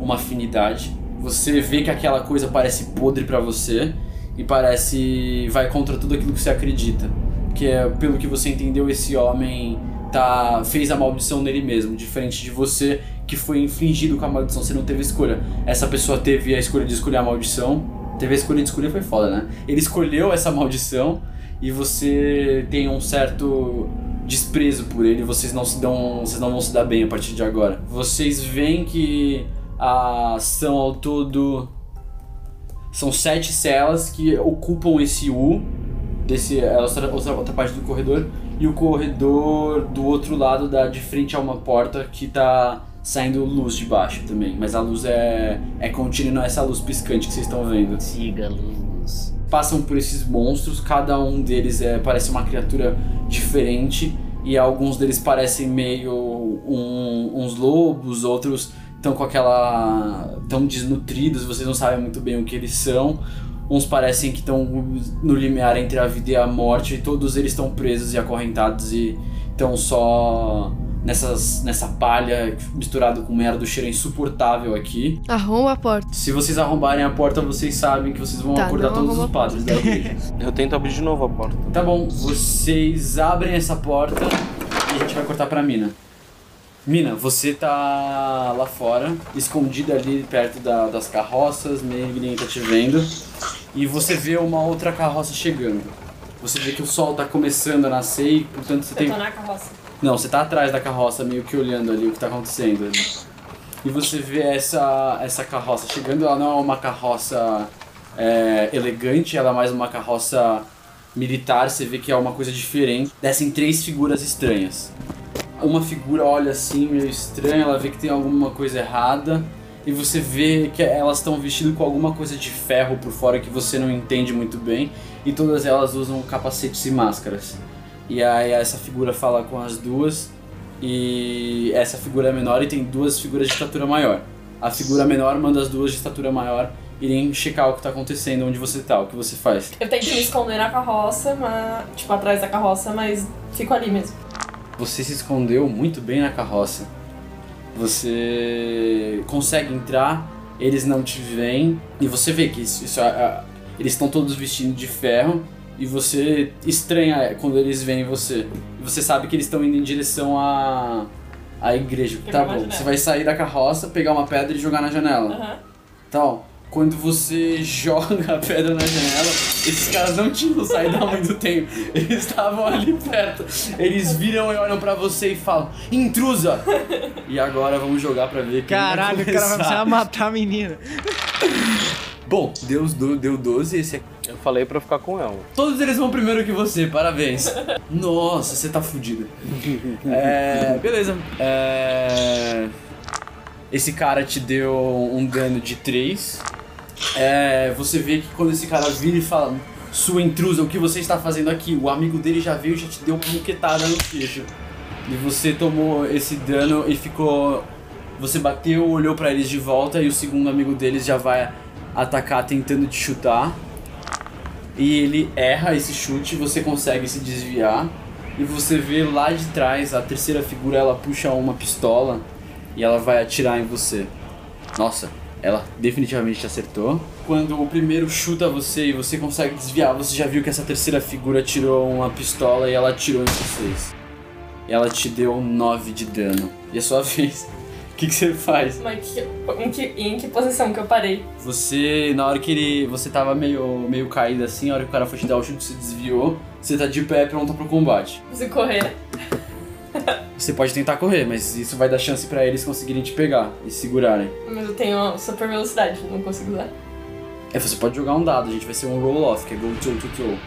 uma afinidade. Você vê que aquela coisa parece podre pra você e parece. vai contra tudo aquilo que você acredita. Que é, pelo que você entendeu, esse homem tá fez a maldição nele mesmo, diferente de você que foi infligido com a maldição, você não teve escolha. Essa pessoa teve a escolha de escolher a maldição. Teve a escolha de escolher foi foda, né? Ele escolheu essa maldição e você tem um certo desprezo por ele, vocês não se dão, vocês não vão se dar bem a partir de agora. Vocês veem que a são ao todo são sete celas que ocupam esse U desse é outra, outra, parte do corredor e o corredor do outro lado dá de frente a uma porta que tá saindo luz de baixo também, mas a luz é é contínua, não é essa luz piscante que vocês estão vendo Siga luz. passam por esses monstros, cada um deles é, parece uma criatura diferente e alguns deles parecem meio um- uns lobos, outros estão com aquela tão desnutridos, vocês não sabem muito bem o que eles são. Uns parecem que estão no limiar entre a vida e a morte, e todos eles estão presos e acorrentados e estão só nessas, nessa palha misturado com merda, o cheiro é insuportável aqui. Arromba a porta. Se vocês arrombarem a porta, vocês sabem que vocês vão Tá, acordar todos os padres da igreja. Eu tento abrir de novo a porta. tá bom, vocês abrem essa porta e a gente vai cortar pra Mina. Mina, você tá lá fora, escondida ali perto da- das carroças, meio que ninguém tá te vendo. E você vê uma outra carroça chegando. Você vê que o sol tá começando a nascer e, portanto, você Eu tem tô na carroça. não, você tá atrás da carroça, meio que olhando ali o que tá acontecendo. ali. E você vê essa, essa carroça chegando, ela não é uma carroça é, elegante, ela é mais uma carroça militar, você vê que é uma coisa diferente. Descem três figuras estranhas. Uma figura olha assim, meio estranha, ela vê que tem alguma coisa errada. E você vê que elas estão vestidas com alguma coisa de ferro por fora que você não entende muito bem. E todas elas usam capacetes e máscaras. E aí essa figura fala com as duas e essa figura é menor e tem duas figuras de estatura maior. A figura menor manda as duas de estatura maior irem checar o que tá acontecendo, onde você tá, o que você faz. Eu tento me esconder na carroça, mas, tipo, atrás da carroça, mas fico ali mesmo. Você se escondeu muito bem na carroça. Você consegue entrar, eles não te veem e você vê que isso, isso, ah, eles estão todos vestindo de ferro e você estranha quando eles veem você. E você sabe que eles estão indo em direção à, à igreja. Tá bom, você vai sair da carroça, pegar uma pedra e jogar na janela. Aham. Então, quando você joga a pedra na janela, esses caras não tinham saído há muito tempo. Eles estavam ali perto. Eles viram e olham pra você e falam: Intrusa! E agora vamos jogar pra ver quem Caralho, vai o cara vai começar. precisar matar a menina. Bom, Deus do- deu 12 esse aqui. Eu falei pra ficar com ela. Todos eles vão primeiro que você, parabéns. Nossa, você tá fudido. É, beleza. É, esse cara te deu um dano de 3. É, você vê que quando esse cara vira e fala Sua intrusa, o que você está fazendo aqui? O amigo dele já veio e já te deu uma muquetada no queixo. E você tomou esse dano e ficou... Você bateu, olhou pra eles de volta e o segundo amigo deles já vai atacar tentando te chutar. E ele erra esse chute, você consegue se desviar. E você vê lá de trás a terceira figura, ela puxa uma pistola e ela vai atirar em você. Nossa, ela definitivamente te acertou. Quando o primeiro chuta você e você consegue desviar, você já viu que essa terceira figura tirou uma pistola e ela atirou em vocês. E ela te deu 9 de dano. E é sua vez. O que, que você faz? Mas que, em, que, em que posição que eu parei? Você, na hora que ele. Você tava meio, meio caído assim, a hora que o cara foi te dar o chute, você desviou. Você tá de pé pronto pro combate. Você correr? Você pode tentar correr, mas isso vai dar chance pra eles conseguirem te pegar e segurarem. Mas eu tenho super velocidade, não consigo usar. É, você pode jogar um dado, a gente vai ser um roll-off, que é go toe to toe.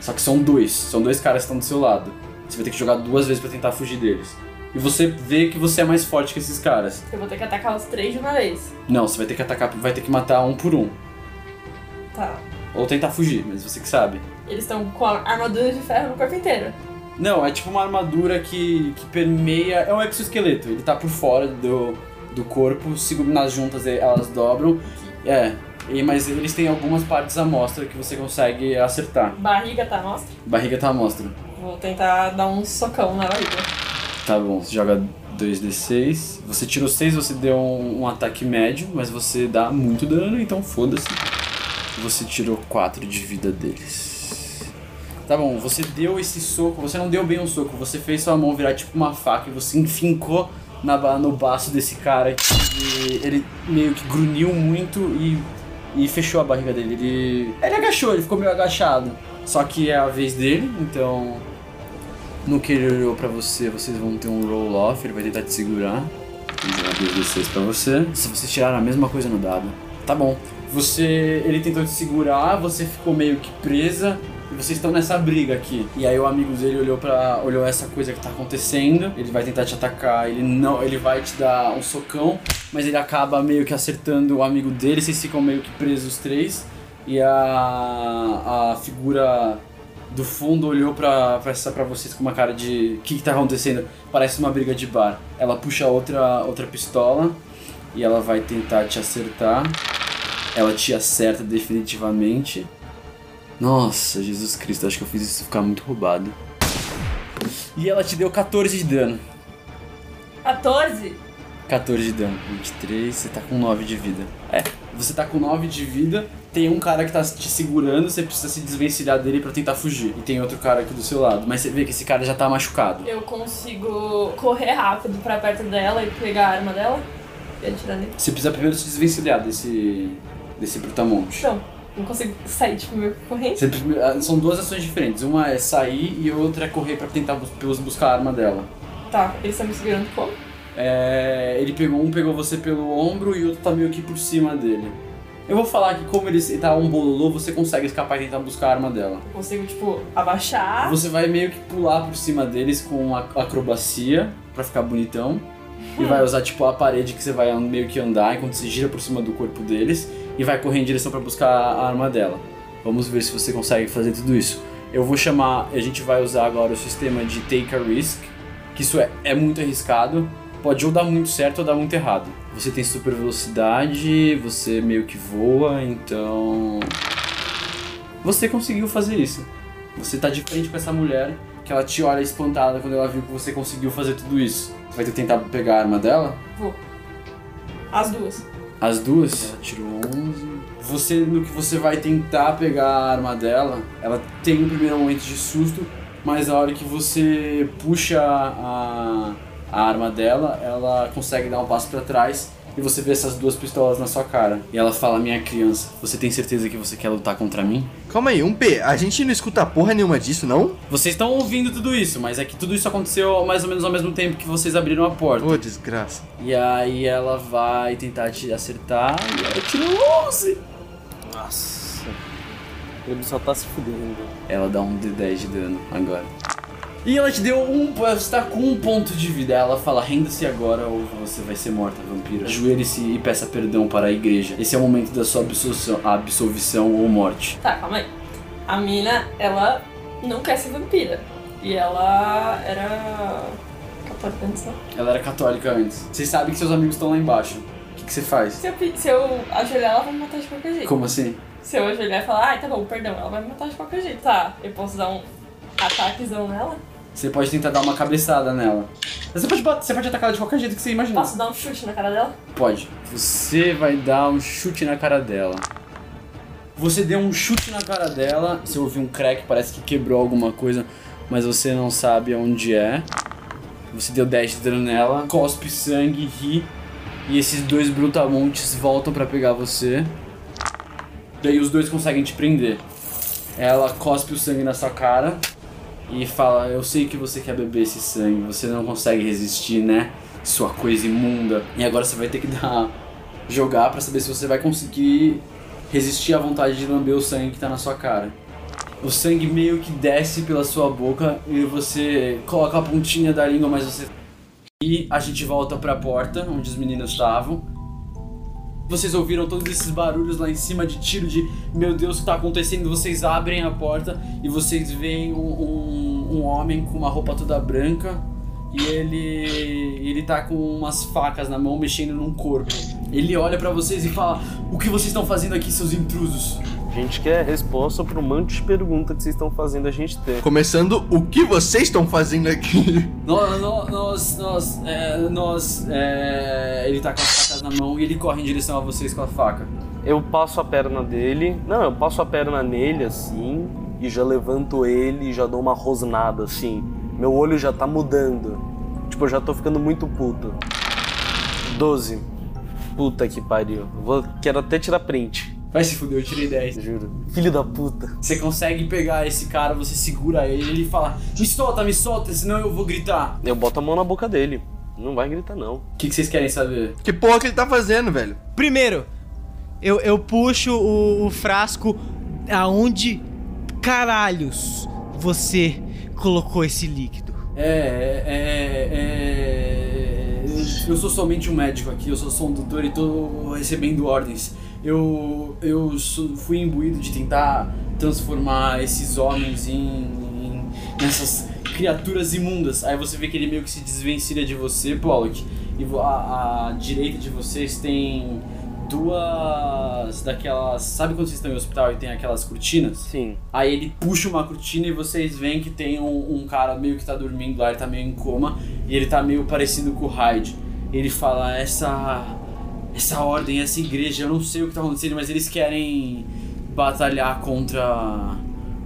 Só que são dois, são dois caras que estão do seu lado. Você vai ter que jogar duas vezes pra tentar fugir deles. E você vê que você é mais forte que esses caras. Eu vou ter que atacar os três de uma vez. Não, você vai ter que atacar, vai ter que matar um por um. Tá. Ou tentar fugir, mas você que sabe. Eles estão com a armadura de ferro no corpo inteiro. Não, é tipo uma armadura que, que permeia. É um exoesqueleto, ele tá por fora do, do corpo, nas juntas elas dobram. É, e, mas eles têm algumas partes à mostra que você consegue acertar. Barriga tá, mostra. Barriga tá à mostra. Vou tentar dar um socão na barriga. Tá bom, você joga 2d6. Você tirou 6, você deu um, um ataque médio, mas você dá muito dano, então foda-se. Você tirou 4 de vida deles. Tá bom, você deu esse soco, você não deu bem um soco, você fez sua mão virar tipo uma faca e você enfincou na, no baço desse cara e ele meio que grunhiu muito e, e fechou a barriga dele. Ele, ele agachou, ele ficou meio agachado. Só que é a vez dele, então no que ele olhou pra você, vocês vão ter um roll off, ele vai tentar te segurar. Vou jogar 2d6 pra você. Se vocês tiraram a mesma coisa no dado. Tá bom. Você. Ele tentou te segurar, você ficou meio que presa. Vocês estão nessa briga aqui. E aí o amigo dele olhou para olhou essa coisa que tá acontecendo. Ele vai tentar te atacar. Ele não, ele vai te dar um socão, mas ele acaba meio que acertando o amigo dele. Vocês ficam meio que presos os três. E a a figura do fundo olhou pra, pra, essa, pra vocês com uma cara de. O que, que tá acontecendo? Parece uma briga de bar. Ela puxa outra, outra pistola e ela vai tentar te acertar. Ela te acerta definitivamente. Nossa, Jesus Cristo, acho que eu fiz isso ficar muito roubado. E ela te deu 14 de dano. 14? 14 de dano. 23, você tá com 9 de vida. É, você tá com 9 de vida, tem um cara que tá te segurando, você precisa se desvencilhar dele pra tentar fugir. E tem outro cara aqui do seu lado. Mas você vê que esse cara já tá machucado. Eu consigo correr rápido pra perto dela e pegar a arma dela e atirar nele. Você precisa primeiro se desvencilhar desse. desse brutamonte. Não, não consigo sair, tipo, meio que. Você ah, são duas ações diferentes. Uma é sair e outra é correr pra tentar bus- bus- buscar a arma dela. Tá, eles estão me segurando como? É, ele pegou um pegou você pelo ombro e o outro tá meio que por cima dele. Eu vou falar que como ele tá um bololô, você consegue escapar e tentar buscar a arma dela. Eu consigo, tipo, abaixar. Você vai meio que pular por cima deles com acrobacia pra ficar bonitão. E vai usar tipo a parede que você vai meio que andar enquanto você gira por cima do corpo deles e vai correr em direção pra buscar a arma dela. Vamos ver se você consegue fazer tudo isso. Eu vou chamar, a gente vai usar agora o sistema de take a risk, que isso é, é muito arriscado. Pode ou dar muito certo ou dar muito errado. Você tem super velocidade, você meio que voa, então você conseguiu fazer isso. Você tá de frente com essa mulher, que ela te olha espantada quando ela viu que você conseguiu fazer tudo isso. Você vai tentar pegar a arma dela? Vou. As duas. As duas? Ela tirou 11. Você, no que você vai tentar pegar a arma dela, ela tem um primeiro momento de susto, mas na hora que você puxa a, a arma dela, ela consegue dar um passo pra trás e você vê essas duas pistolas na sua cara. E ela fala: Minha criança, você tem certeza que você quer lutar contra mim? Calma aí, um P, a gente não escuta porra nenhuma disso, não? Vocês estão ouvindo tudo isso, mas é que tudo isso aconteceu mais ou menos ao mesmo tempo que vocês abriram a porta. Ô, desgraça. E aí ela vai tentar te acertar e ela tirou 11. Nossa. Ele só tá se fudendo. Ela dá um D10 de dano agora. E ela te deu um. Você tá com um ponto de vida. Ela fala: renda-se agora ou você vai ser morta, vampira. Ajoelhe-se e peça perdão para a igreja. Esse é o momento da sua absolvição, absolvição ou morte. Tá, calma aí. A mina, ela não quer ser vampira. E ela era. católica antes, não? Ela era católica antes. Vocês sabem que seus amigos estão lá embaixo. O que, que você faz? Se eu, se eu ajoelhar, ela vai me matar de qualquer jeito. Como assim? Se eu ajoelhar e falar, ai, tá bom, perdão, ela vai me matar de qualquer jeito, tá? Eu posso dar um ataquezão nela? Você pode tentar dar uma cabeçada nela. Você pode, você pode atacar ela de qualquer jeito que você imaginar. Posso dar um chute na cara dela? Pode. Você vai dar um chute na cara dela. Você deu um chute na cara dela, você ouviu um crack, parece que quebrou alguma coisa, mas você não sabe onde é. Você deu 10 de dano nela, cospe sangue, ri, e esses dois brutamontes voltam pra pegar você. Daí os dois conseguem te prender. Ela cospe o sangue na sua cara e fala: Eu sei que você quer beber esse sangue, você não consegue resistir, né? Sua coisa imunda. E agora você vai ter que dar. jogar pra saber se você vai conseguir resistir à vontade de lamber o sangue que tá na sua cara. O sangue meio que desce pela sua boca e você coloca a pontinha da língua, mas você. E a gente volta pra porta onde os meninos estavam. Vocês ouviram todos esses barulhos lá em cima de tiro de meu Deus, o que tá acontecendo? Vocês abrem a porta e vocês veem um, um, um homem com uma roupa toda branca e ele ele tá com umas facas na mão mexendo num corpo. Ele olha pra vocês e fala: "O que vocês estão fazendo aqui, seus intrusos?" A gente quer resposta pra um monte de perguntas que vocês estão fazendo a gente ter. Começando, o que vocês estão fazendo aqui? Nós, nós, nós, é, nós, é, ele tá com as facas na mão e ele corre em direção a vocês com a faca. Eu passo a perna dele. Não, eu passo a perna nele assim. E já levanto ele e já dou uma rosnada assim. Meu olho já tá mudando. Tipo, eu já tô ficando muito puto. 12. Puta que pariu. Vou, quero até tirar print. Vai se fuder, eu tirei 10. Juro. Filho da puta. Você consegue pegar esse cara, você segura ele, ele fala: Me solta, me solta, senão eu vou gritar. Eu boto a mão na boca dele. Não vai gritar, não. O que, que vocês querem saber? Que porra que ele tá fazendo, velho? Primeiro, eu, eu puxo o, o frasco aonde caralhos você colocou esse líquido. É, é, é, é. Eu sou somente um médico aqui, eu sou só um doutor e tô recebendo ordens. Eu, eu fui imbuído de tentar transformar esses homens em, em- nessas criaturas imundas. Aí você vê que ele meio que se desvencilha de você, Pollock. E a, a direita de vocês tem duas daquelas. Sabe quando vocês estão em hospital e tem aquelas cortinas? Sim. Aí ele puxa uma cortina e vocês veem que tem um, um cara meio que tá dormindo lá, ele tá meio em coma e ele tá meio parecido com o Hyde. Ele fala, essa. Essa ordem, essa igreja, eu não sei o que tá acontecendo, mas eles querem batalhar contra.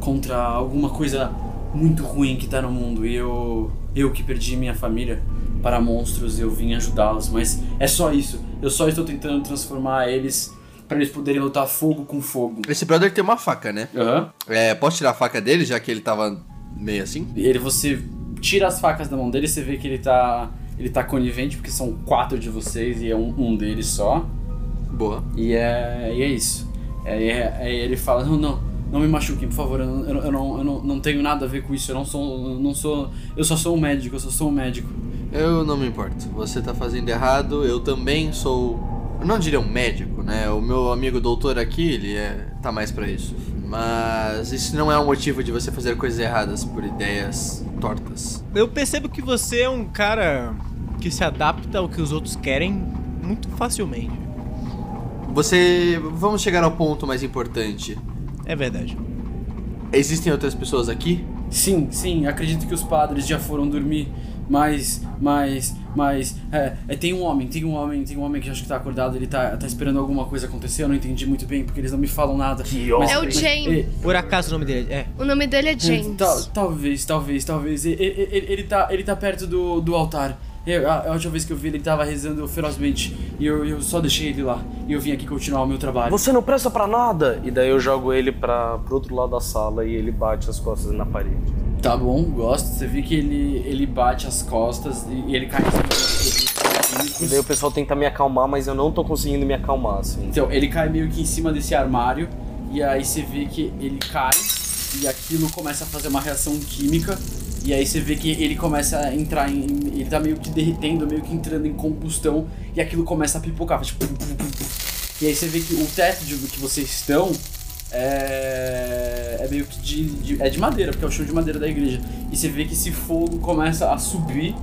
contra alguma coisa muito ruim que tá no mundo. E eu. eu que perdi minha família para monstros, eu vim ajudá-los, mas é só isso. Eu só estou tentando transformar eles para eles poderem lutar fogo com fogo. Esse brother tem uma faca, né? Aham. É, posso tirar a faca dele, já que ele tava meio assim? Ele, você tira as facas da mão dele, você vê que ele tá. Ele tá conivente, porque são quatro de vocês e é um, um deles só. Boa. E é, e é isso. Aí é, aí ele fala, não, não, não me machuquem, por favor, eu, não- eu, não- eu, não, eu não, não tenho nada a ver com isso, eu não sou. eu não sou. Eu só sou um médico, eu só sou um médico. Eu não me importo. Você tá fazendo errado, eu também sou. Eu não diria um médico, né? O meu amigo doutor aqui, ele é. tá mais pra isso. Mas isso não é um motivo de você fazer coisas erradas por ideias tortas. Eu percebo que você é um cara que se adapta ao que os outros querem muito facilmente. Você. Vamos chegar ao ponto mais importante. É verdade. Existem outras pessoas aqui? Sim, sim, acredito que os padres já foram dormir, mas, mas, mas, é, é, tem um homem, tem um homem, tem um homem que acho que tá acordado, ele tá, tá esperando alguma coisa acontecer, eu não entendi muito bem, porque eles não me falam nada. Que Mas- É o mas- James. é, Por acaso o nome dele é? O nome dele é James. Tal- talvez, talvez, talvez. E- e- e- Ele, tá, ele tá perto do, do altar. Eu- a, a última vez que eu vi ele, tava rezando ferozmente. E eu, eu só deixei ele lá. E eu vim aqui continuar o meu trabalho. Você não presta pra nada! E daí eu jogo ele pra, pro outro lado da sala e ele bate as costas na parede. Tá bom, gosto. Você vê que ele, ele bate as costas e, e ele cai em cima E daí o pessoal tenta me acalmar, mas eu não tô conseguindo me acalmar, assim. Então, ele cai meio que em cima desse armário. E aí você vê que ele cai. E aquilo começa a fazer uma reação química. E aí você vê que ele começa a entrar em. Ele tá meio que derretendo, meio que entrando em combustão. E aquilo começa a pipocar. Tipo. E aí você vê que o teto de que vocês estão é, é meio que de, de- é de madeira, porque é o chão de madeira da igreja. E você vê que esse fogo começa a subir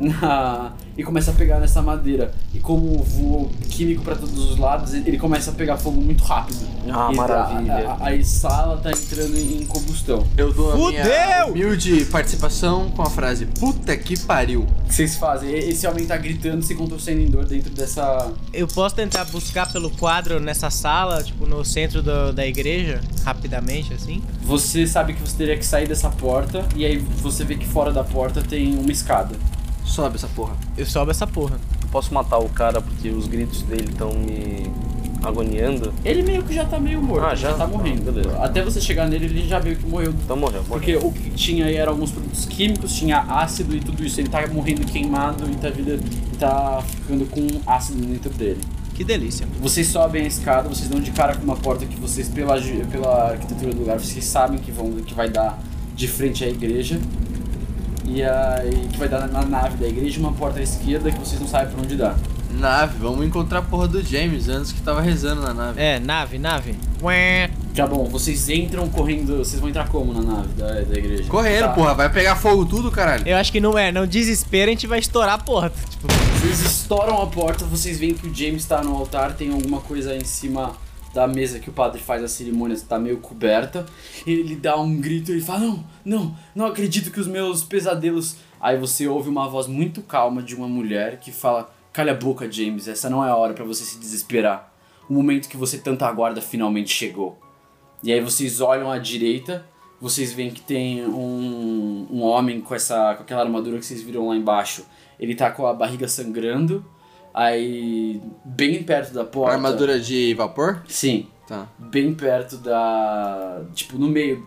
na- e começa a pegar nessa madeira. E como voou químico pra todos os lados, ele começa a pegar fogo muito rápido. Ah, E maravilha. A, a, a sala tá entrando em combustão. Eu dou a minha Fudeu! humilde participação com a frase Puta que pariu. O que vocês fazem? Esse homem tá gritando, se contorcendo em dor dentro dessa. Eu posso tentar buscar pelo quadro nessa sala, tipo, no centro do- da igreja, rapidamente, assim? Você sabe que você teria que sair dessa porta, e aí você vê que fora da porta tem uma escada. Sobe essa porra. Eu sobe essa porra. Eu posso matar o cara porque os gritos dele estão me agoniando? Ele meio que já tá meio morto, Ah, já? tá morrendo. Ah, beleza. Até você chegar nele, ele já meio que morreu. Então morreu, morreu. Porque o que tinha aí eram alguns produtos químicos, tinha ácido e tudo isso. Ele tá morrendo queimado e tá, vida, e tá ficando com ácido dentro dele. Que delícia. Vocês sobem a escada, vocês dão de cara com uma porta que vocês, pela, pela arquitetura do lugar, vocês sabem que, vão, que vai dar de frente à igreja. E aí que vai dar na nave da igreja uma porta à esquerda que vocês não sabem por onde dá. Nave, vamos encontrar a porra do James antes que tava rezando na nave. É, nave, nave. Ué. Tá bom, vocês entram correndo. Vocês vão entrar como na nave da, da igreja? Correndo, Tá. porra, vai pegar fogo tudo, caralho. Eu acho que não é, não desespera, a gente vai estourar a porta. Tipo, Vocês estouram a porta, vocês veem que o James tá no altar, tem alguma coisa em cima da mesa que o padre faz a cerimônia, tá meio coberta. Ele dá um grito e fala: Não, não, não acredito que os meus pesadelos. Aí você ouve uma voz muito calma de uma mulher que fala: Calha a boca, James, essa não é a hora pra você se desesperar. O momento que você tanto aguarda finalmente chegou. E aí vocês olham à direita, vocês veem que tem um, um homem com essa com aquela armadura que vocês viram lá embaixo. Ele tá com a barriga sangrando. Aí, bem perto da porta. Armadura de vapor? Sim, Tá. bem perto da. Tipo, no meio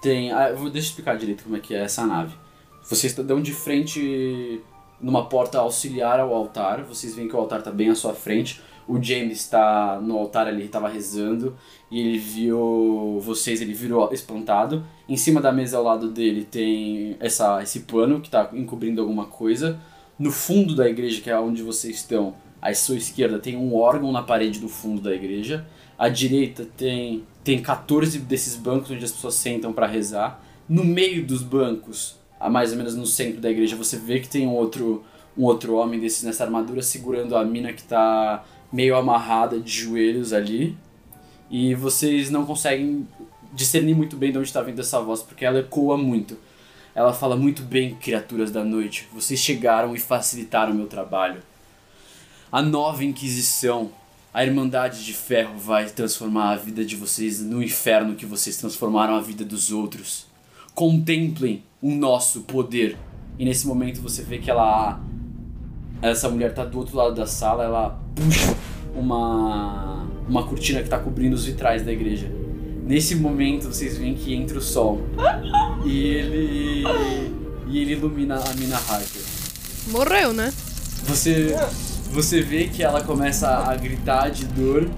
tem. Ah, vou, deixa eu explicar direito como é que é essa nave. Vocês estão de frente numa porta auxiliar ao altar. Vocês veem que o altar tá bem à sua frente. O James está no altar ali, estava rezando. E ele viu vocês, ele virou espantado. Em cima da mesa ao lado dele tem essa, esse pano que está encobrindo alguma coisa. No fundo da igreja, que é onde vocês estão, à sua esquerda tem um órgão na parede do fundo da igreja. À direita tem, tem 14 desses bancos onde as pessoas sentam para rezar. No meio dos bancos, a mais ou menos no centro da igreja, você vê que tem um outro, um outro homem desses nessa armadura segurando a mina que tá meio amarrada de joelhos ali. E vocês não conseguem discernir muito bem de onde está vindo essa voz, porque ela ecoa muito. Ela fala muito bem, criaturas da noite. Vocês chegaram e facilitaram meu trabalho. A nova Inquisição, a Irmandade de Ferro, vai transformar a vida de vocês no inferno que vocês transformaram a vida dos outros. Contemplem o nosso poder. E nesse momento você vê que ela. Essa mulher tá do outro lado da sala, ela puxa uma. uma cortina que tá cobrindo os vitrais da igreja. Nesse momento vocês veem que entra o sol. E ele. E ele ilumina a Mina Harker. Morreu, né? Você, você vê que ela começa a gritar de dor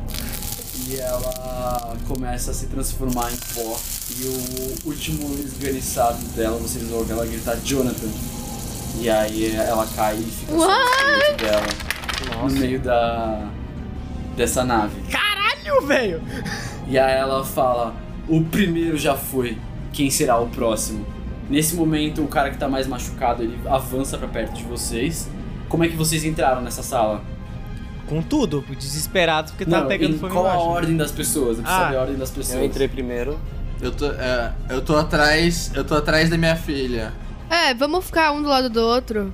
e ela começa a se transformar em pó. E o último esganiçado dela, vocês ouvem ela gritar Jonathan. E aí ela cai e fica no dela no meio da dessa nave. caralho, velho! E aí ela fala: O primeiro já foi, quem será o próximo? Nesse momento, o cara que tá mais machucado ele avança pra perto de vocês. Como é que vocês entraram nessa sala? Com tudo, desesperado porque tava Não, pegando fogo qual a embaixo. ordem das pessoas? Eu preciso Ah. saber a ordem das pessoas. Eu entrei primeiro. Eu tô, é, eu tô atrás. Eu tô atrás da minha filha. É, vamos ficar um do lado do outro.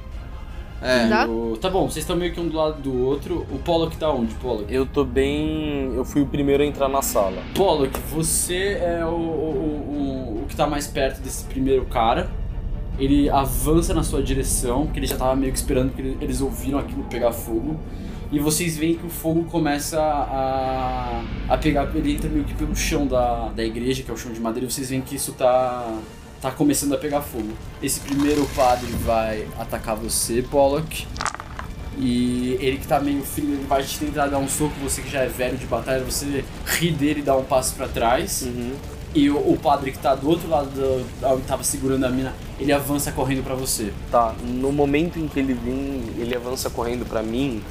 É. Dá? O- Tá bom, vocês estão meio que um do lado do outro. O Pollock tá onde, Pollock? Eu tô bem. Eu fui o primeiro a entrar na sala. Pollock, você é o, o, o, o que tá mais perto desse primeiro cara. Ele avança na sua direção, porque ele já tava meio que esperando que ele- eles ouviram aquilo pegar fogo. E vocês veem que o fogo começa a, a pegar. Ele entra meio que pelo chão da, da igreja, que é o chão de madeira, e vocês veem que isso tá, tá começando a pegar fogo. Esse primeiro padre vai atacar você, Pollock. E ele que tá meio frio, ele vai te tentar dar um soco, você que já é velho de batalha, você ri dele e dá um passo pra trás. Uhum. E o, o padre que tá do outro lado do, onde tava segurando a mina, ele avança correndo pra você. Tá, no momento em que ele vem, ele avança correndo pra mim,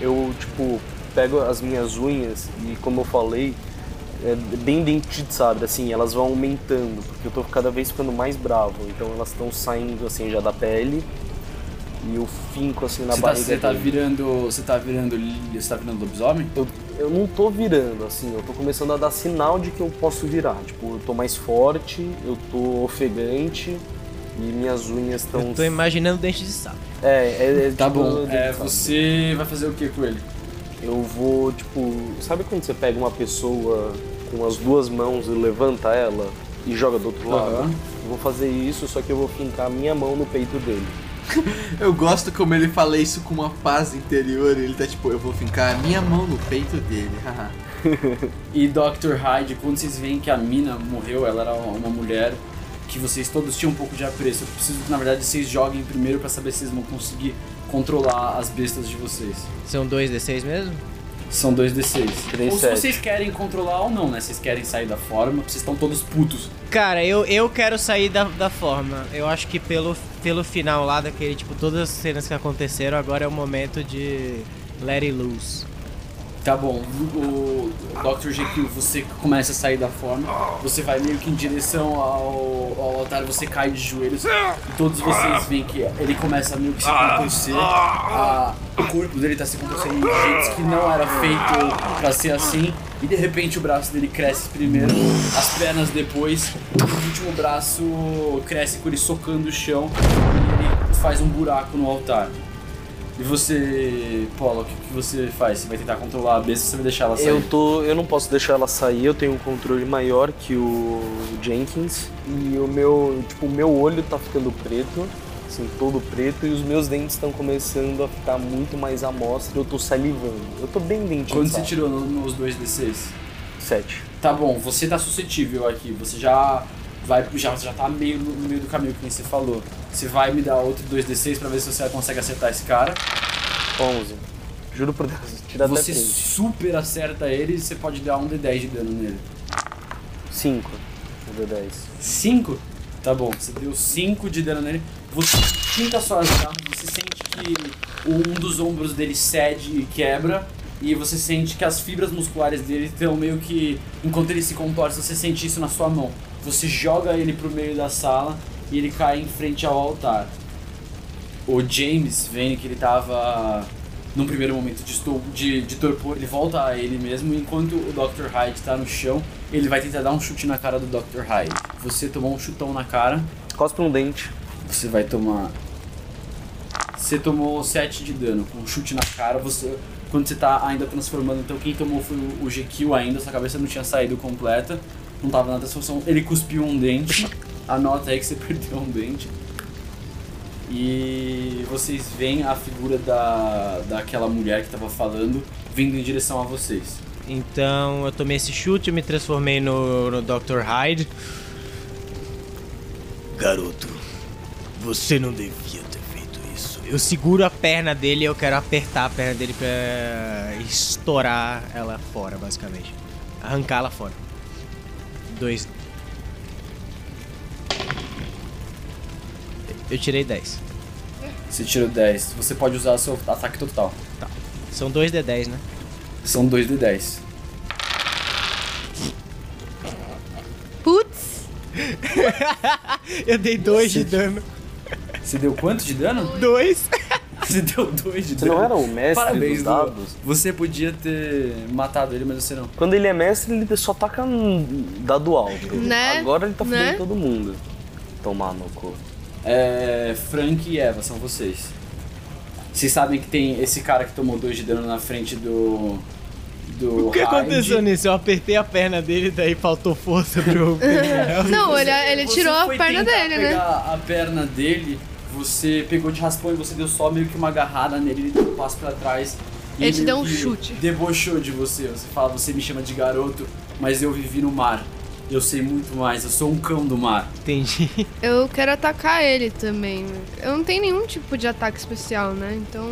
eu, tipo, pego as minhas unhas e, como eu falei, é bem dentizada, assim, elas vão aumentando, porque eu tô cada vez ficando mais bravo, então elas estão saindo, assim, já da pele E eu finco assim na Você tá, barriga você tá dele. virando. Você tá virando. Você tá virando lobisomem? Eu, eu não tô virando, assim, eu tô começando a dar sinal de que eu posso virar. Tipo, eu tô mais forte, eu tô ofegante e minhas unhas estão. Eu tô imaginando dente de sapo. É, é, é Tá tipo, bom. É, você vai fazer o que com ele? Eu vou, tipo, sabe quando você pega uma pessoa com as duas mãos e levanta ela e joga do outro lado? Eu vou fazer isso, só que eu vou fincar a minha mão no peito dele. Eu gosto como ele fala isso com uma paz interior. Ele tá tipo, eu vou fincar a minha mão no peito dele. E Dr. Hyde, quando vocês veem que a mina morreu, ela era uma mulher que vocês todos tinham um pouco de apreço. Eu preciso que, na verdade, vocês joguem primeiro pra saber se vocês vão conseguir controlar as bestas de vocês. São dois D6 mesmo? São dois D6. Três Ou se vocês querem controlar ou não, né? Vocês querem sair da forma, vocês estão todos putos. Cara, eu, eu quero sair da, da forma. Eu acho que pelo, pelo final lá daquele, tipo, todas as cenas que aconteceram, agora é o momento de let it loose. Tá bom, o Dr. Jekyll, você começa a sair da forma, você vai meio que em direção ao, ao altar, você cai de joelhos e todos vocês veem que ele começa a meio que se contorcer, a- o corpo dele tá se contorcendo de jeitos que não era feito pra ser assim, e de repente o braço dele cresce primeiro, as pernas depois, o último braço cresce com ele socando o chão e ele faz um buraco no altar. E você, Polo, o que, que você faz? Você vai tentar controlar a besta ou você vai deixar ela sair? Eu tô. Eu não posso deixar ela sair, eu tenho um controle maior que o Jenkins. E o meu. Tipo, o meu olho tá ficando preto. Assim, todo preto, e os meus dentes estão começando a ficar muito mais à mostra, eu tô salivando. Eu tô bem dentinho. Quando você tirou no- nos dois D6? 7. Tá bom, você tá suscetível aqui. Você já vai já, já tá meio no no meio do caminho que você falou. Você vai me dar outro 2D6 pra ver se você consegue acertar esse cara. 11. Juro por Deus, tira Você super acerta ele e você pode dar um D10 de dano nele. 5. O D10. 5? Tá bom, você deu 5 de dano nele. Você finca suas garras, você sente que um dos ombros dele cede e quebra. E você sente que as fibras musculares dele estão meio que. Enquanto ele se contorce, você sente isso na sua mão. Você joga ele pro meio da sala e ele cai em frente ao altar. O James, vendo que ele tava num primeiro momento de, estou, de, de torpor, ele volta a ele mesmo. Enquanto o Dr. Hyde tá no chão, ele vai tentar dar um chute na cara do Dr. Hyde. Você tomou um chutão na cara, Cospe um dente. você vai tomar. Você tomou 7 de dano com um chute na cara. Você, quando você tá ainda transformando, então quem tomou foi o, o GQ ainda, sua cabeça não tinha saído completa, não tava na transformação. Ele cuspiu um dente. Anota aí que você perdeu um dente. E vocês veem a figura da, daquela mulher que tava falando vindo em direção a vocês. Então eu tomei esse chute, eu me transformei no, no Dr. Hyde. Garoto, você não devia ter feito isso. Eu seguro a perna dele e eu quero apertar a perna dele pra estourar ela fora, basicamente. Arrancá-la fora dois. Eu tirei 10. Você tirou 10. Você pode usar seu ataque total. Tá. São 2 de 10, né? São 2 de 10. Putz! eu dei 2 de dano. Você deu quanto de dano? 2. Você deu dois de Você não era o mestre Parabéns, dos dados? Você podia ter matado ele, mas você não. Quando ele é mestre, ele só taca um dado alto. Né? Agora ele tá né? fudendo todo mundo. Tomar no cu. É, Frank e Eva, são vocês. Vocês sabem que tem esse cara que tomou dois de dano na frente do... Do o que Hyde. aconteceu nisso? Eu apertei a perna dele, daí faltou força pro. não, ele, ele tirou né? a perna dele, né? A perna dele você pegou de raspão e você deu só meio que uma agarrada nele, ele deu um passo pra trás. e Ele te deu um chute. Debochou de você. Você fala, você me chama de garoto, mas eu vivi no mar. Eu sei muito mais, eu sou um cão do mar. Entendi. Eu quero atacar ele também. Eu não tenho nenhum tipo de ataque especial, né? Então.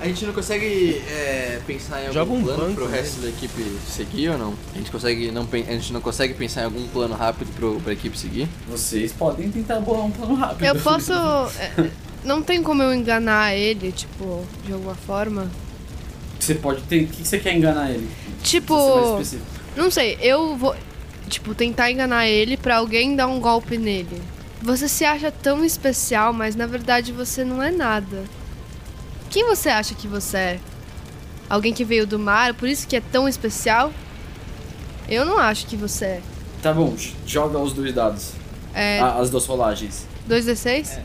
A gente não consegue é, pensar em algum Joga um plano banco pro resto da equipe seguir ou não? A gente consegue não a gente não consegue pensar em algum plano rápido pro, pra equipe seguir? Vocês podem tentar bolar um plano rápido. Eu posso. é, Não tem como eu enganar ele, tipo, de alguma forma. Você pode ter. O que você quer enganar ele? Tipo. Não sei, eu vou, tipo, tentar enganar ele pra alguém dar um golpe nele. Você se acha tão especial, mas na verdade você não é nada. Quem você acha que você é? Alguém que veio do mar, por isso que é tão especial? Eu não acho que você é. Tá bom, joga os dois dados. É Ah, as duas rolagens. 2d6?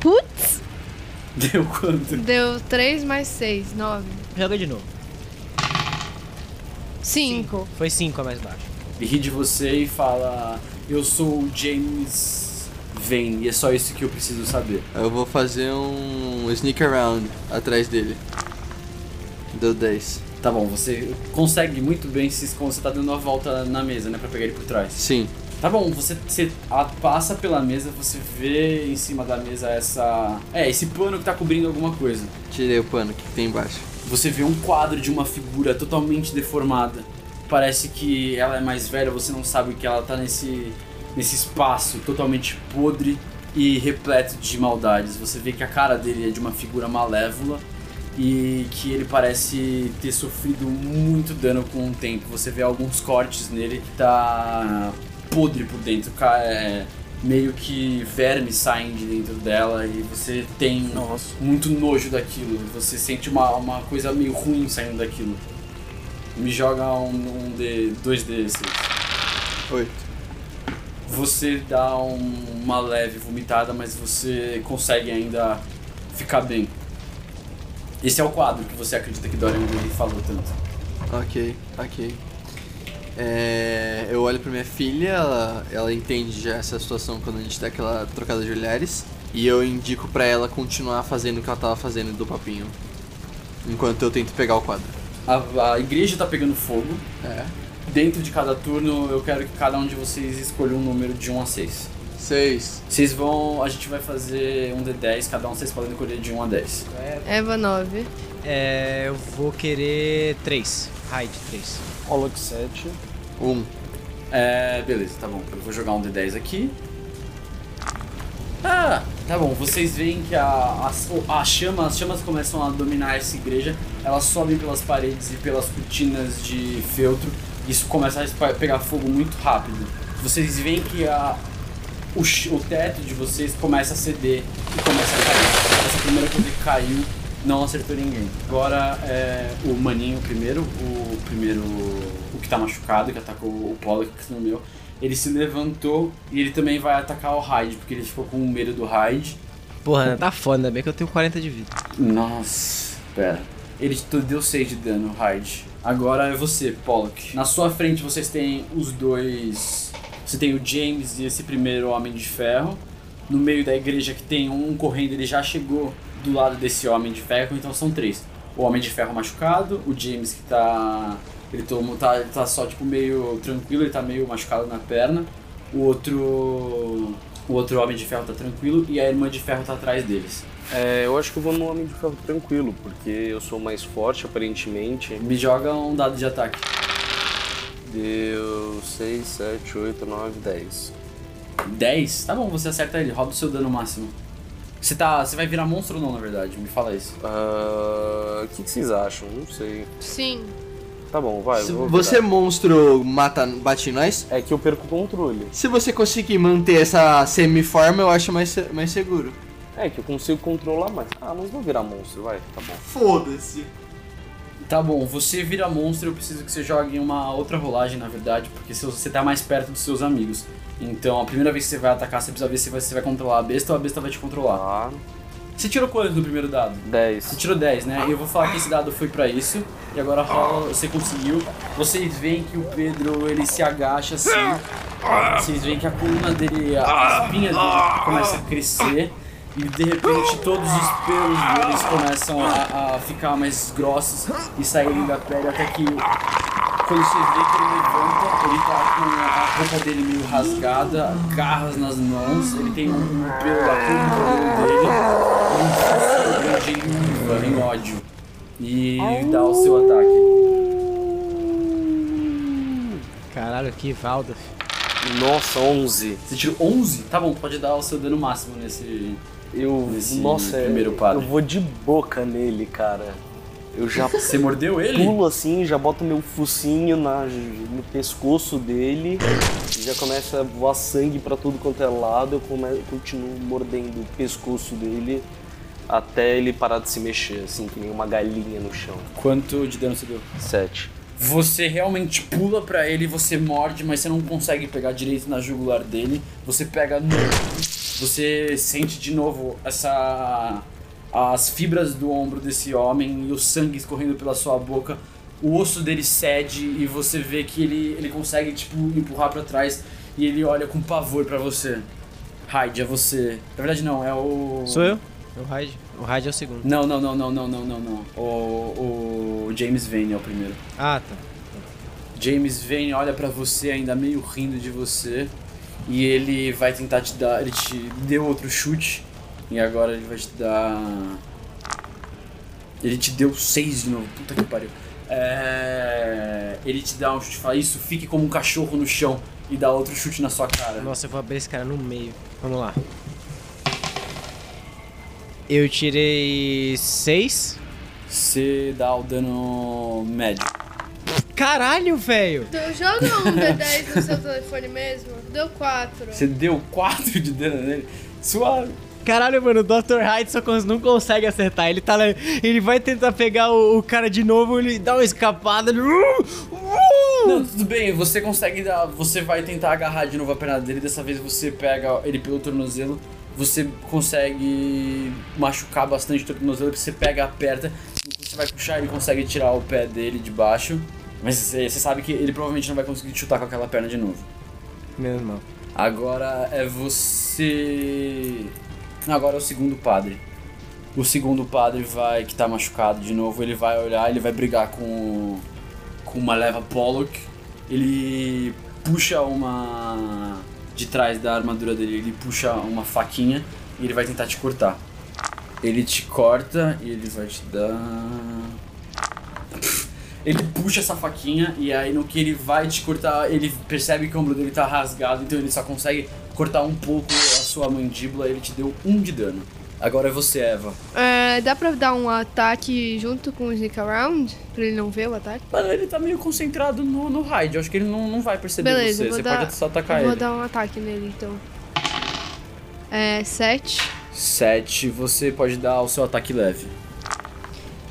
Putz! Deu quanto? Deu 3 mais 6, 9. Joga de novo. 5. Foi 5 a mais baixo. Ele ri de você e fala: Eu sou o James Vane, e é só isso que eu preciso saber. Eu vou fazer um sneak around atrás dele. Deu 10. Tá bom, você consegue muito bem se você tá dando a volta na mesa, né? Pra pegar ele por trás. Sim. Tá bom, você, você a- passa pela mesa, você vê em cima da mesa essa. É, esse pano que tá cobrindo alguma coisa. Tirei o pano, o que, que tem embaixo? Você vê um quadro de uma figura totalmente deformada. Parece que ela é mais velha, você não sabe que ela tá nesse, nesse espaço totalmente podre e repleto de maldades. Você vê que a cara dele é de uma figura malévola e que ele parece ter sofrido muito dano com o tempo. Você vê alguns cortes nele que tá podre por dentro, é, meio que vermes saem de dentro dela e você tem Nossa. muito nojo daquilo. Você sente uma, uma coisa meio ruim saindo daquilo. Me joga um, um D, 2D6. 8. Você dá um- uma leve vomitada, mas você consegue ainda ficar bem. Esse é o quadro que você acredita que Dorian Gray falou tanto. Ok, ok. É, eu olho pra minha filha, ela, ela entende já essa situação quando a gente dá aquela trocada de olhares. E eu indico pra ela continuar fazendo o que ela tava fazendo do papinho. Enquanto eu tento pegar o quadro. A, a igreja tá pegando fogo. É. Dentro de cada turno, eu quero que cada um de vocês escolha um número de 1 a 6. 6. Vocês vão. A gente vai fazer um D10, cada um vocês podem escolher de 1 a 10. Eva 9. É, eu vou querer 3. Raid 3. Rola 7. 1. É, beleza, tá bom. Eu vou jogar um D10 aqui. Ah, tá bom. Vocês veem que a, o- a chama, as chamas começam a dominar essa igreja. Elas sobem pelas paredes e pelas cortinas de feltro. Isso começa a pegar fogo muito rápido. Vocês veem que a, o, o teto de vocês começa a ceder e começa a cair. Essa primeira coisa que caiu não acertou ninguém. Agora é o maninho primeiro, o primeiro, o que tá machucado, que atacou o Pollock, que não meu. Ele se levantou e ele também vai atacar o Hyde, porque ele ficou com medo do Hyde. Porra, tá foda, ainda bem que eu tenho 40 de vida. Nossa, pera. Ele deu 6 de dano, Hyde. Agora é você, Pollock. Na sua frente vocês têm os dois. Você tem o James e esse primeiro Homem de Ferro. No meio da igreja que tem um correndo, ele já chegou do lado desse Homem de Ferro, então são três. O Homem de Ferro machucado, o James que tá. Ele tomou, tá, ele tá só tipo meio tranquilo, ele tá meio machucado na perna. O outro. O outro Homem de Ferro tá tranquilo e a Irmã de Ferro tá atrás deles. É, eu acho que eu vou no Homem de Ferro tranquilo, porque eu sou mais forte, aparentemente. Me joga um dado de ataque. Deu 6, 7, 8, 9, 10. 10? Tá bom, você acerta ele, roda o seu dano máximo. Você tá. Você vai virar monstro ou não, na verdade? Me fala isso. Ah, O que, que vocês acham? Não sei. Sim. Tá bom, vai. Você, virar. monstro, mata, bate em nós, É que eu perco o controle. se você conseguir manter essa semiforma, eu acho mais, mais seguro. É que eu consigo controlar mais. Ah, mas vou virar monstro, vai. Tá bom. Foda-se. Tá bom, você vira monstro, eu preciso que você jogue uma outra rolagem, na verdade, porque você tá mais perto dos seus amigos. Então, a primeira vez que você vai atacar, você precisa ver se você vai controlar a besta ou a besta vai te controlar. Tá. Você tirou quanto no primeiro dado? Você 10. tirou 10, né? Eu vou falar que esse dado foi pra isso. E agora rola, você conseguiu. Vocês veem que o Pedro ele se agacha assim. Vocês veem que a coluna dele, a espinha dele começa a crescer. E de repente todos os pelos deles começam a, a ficar mais grossos e saírem da pele até que quando você vê que ele levanta, ele tá com a roupa dele meio rasgada, garras nas mãos, ele tem um pelo da cor do dele um grande em ódio. E dá o seu ataque. Caralho, que Valda. Nossa, 11. Você tirou 11? Tá bom, pode dar o seu dano máximo nesse. Eu. Nesse nossa, primeiro padre. eu vou de boca nele, cara. Eu já Você mordeu ele? pulo assim, já boto meu focinho na, no pescoço dele, e já começa a voar sangue pra tudo quanto é lado. Eu come, continuo mordendo o pescoço dele até ele parar de se mexer, assim, que nem uma galinha no chão. Quanto de dano você deu? Sete. Você realmente pula pra ele, você morde, mas você não consegue pegar direito na jugular dele. Você pega no. Você sente de novo essa. as fibras do ombro desse homem e o sangue escorrendo pela sua boca. O osso dele cede e você vê que ele, ele consegue, tipo, empurrar pra trás e ele olha com pavor pra você. Hyde, é você. Na verdade, não, é o. Sou eu? O Raid. O Raid é o segundo. Não, não, não, não, não, não, não, não. O, o James Vane é o primeiro. Ah, tá. James Vane olha pra você ainda meio rindo de você e ele vai tentar te dar, ele te deu outro chute e agora ele vai te dar ele te deu seis de novo, puta que pariu. É... Ele te dá um chute e fala isso, fique como um cachorro no chão e dá outro chute na sua cara. Nossa, eu vou abrir esse cara no meio. Vamos lá. Eu tirei seis. Você dá o dano médio. Caralho, velho! Então, joga um D10 no seu telefone mesmo. Deu 4. Você deu 4 de dano nele. Suave. Caralho, mano, o Dr. Hyde só cons- não consegue acertar. Ele tá lá, ele vai tentar pegar o, o cara de novo, ele dá uma escapada. Ele... Uh! Não, tudo bem, você consegue dar. Você vai tentar agarrar de novo a perna dele, dessa vez você pega ele pelo tornozelo, você consegue machucar bastante o tornozelo, porque você pega, aperta, você vai puxar, ele consegue tirar o pé dele de baixo. Mas você, sabe que ele provavelmente não vai conseguir te chutar com aquela perna de novo. Menos mal. Agora é você. Agora é o segundo padre. O segundo padre vai, que tá machucado de novo, ele vai olhar, ele vai brigar com, com uma leva Pollock. Ele puxa uma. De trás da armadura dele, ele puxa uma faquinha e ele vai tentar te cortar. Ele te corta e ele vai te dar. Ele puxa essa faquinha e aí no que ele vai te cortar, ele percebe que o ombro dele tá rasgado, então ele só consegue cortar um pouco a sua mandíbula, ele te deu um de dano. Agora é você, Eva. É, dá pra dar um ataque junto com o Sneak Around? Pra ele não ver o ataque? Mano, ele tá meio concentrado no, no raid, eu acho que ele não, não vai perceber Beleza, você, vou você dar, pode só atacar eu vou ele. dar um ataque nele então. É, 7, 7, você pode dar o seu ataque leve.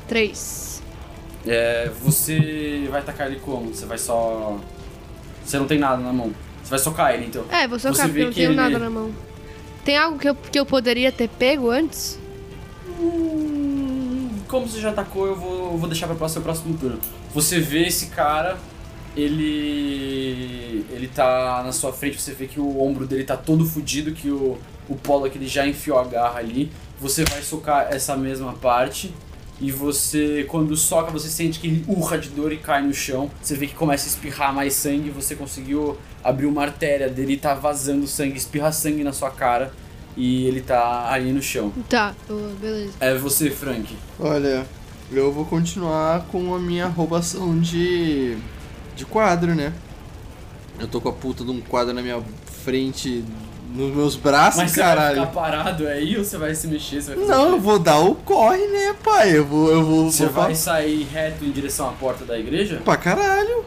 3. É, você vai atacar ele como? Você vai só. Você não tem nada na mão. Você vai socar ele então. É, vou socar Você porque eu não tenho ele- nada na mão. Tem algo que eu, que eu poderia ter pego antes? Hum, Como você já atacou, eu vou, vou deixar para o seu próximo turno. Você vê esse cara, ele ele tá na sua frente, você vê que o ombro dele tá todo fudido, que o, o polo que ele já enfiou a garra ali. Você vai socar essa mesma parte. E você, quando soca, você sente que ele urra de dor e cai no chão. Você vê que começa a espirrar mais sangue. Você conseguiu abrir uma artéria dele e tá vazando sangue, espirra sangue na sua cara. E ele tá ali no chão. Tá, beleza. É você, Frank. Olha, eu vou continuar com a minha roubação de. de quadro, né? Eu tô com a puta de um quadro na minha frente, nos meus braços, Mas você caralho. vai ficar parado aí ou você vai se mexer? Você vai Não, eu vou dar o corre, né, pai? Eu vou. Eu vou. Você vou vai sair reto em direção à porta da igreja? Pra caralho.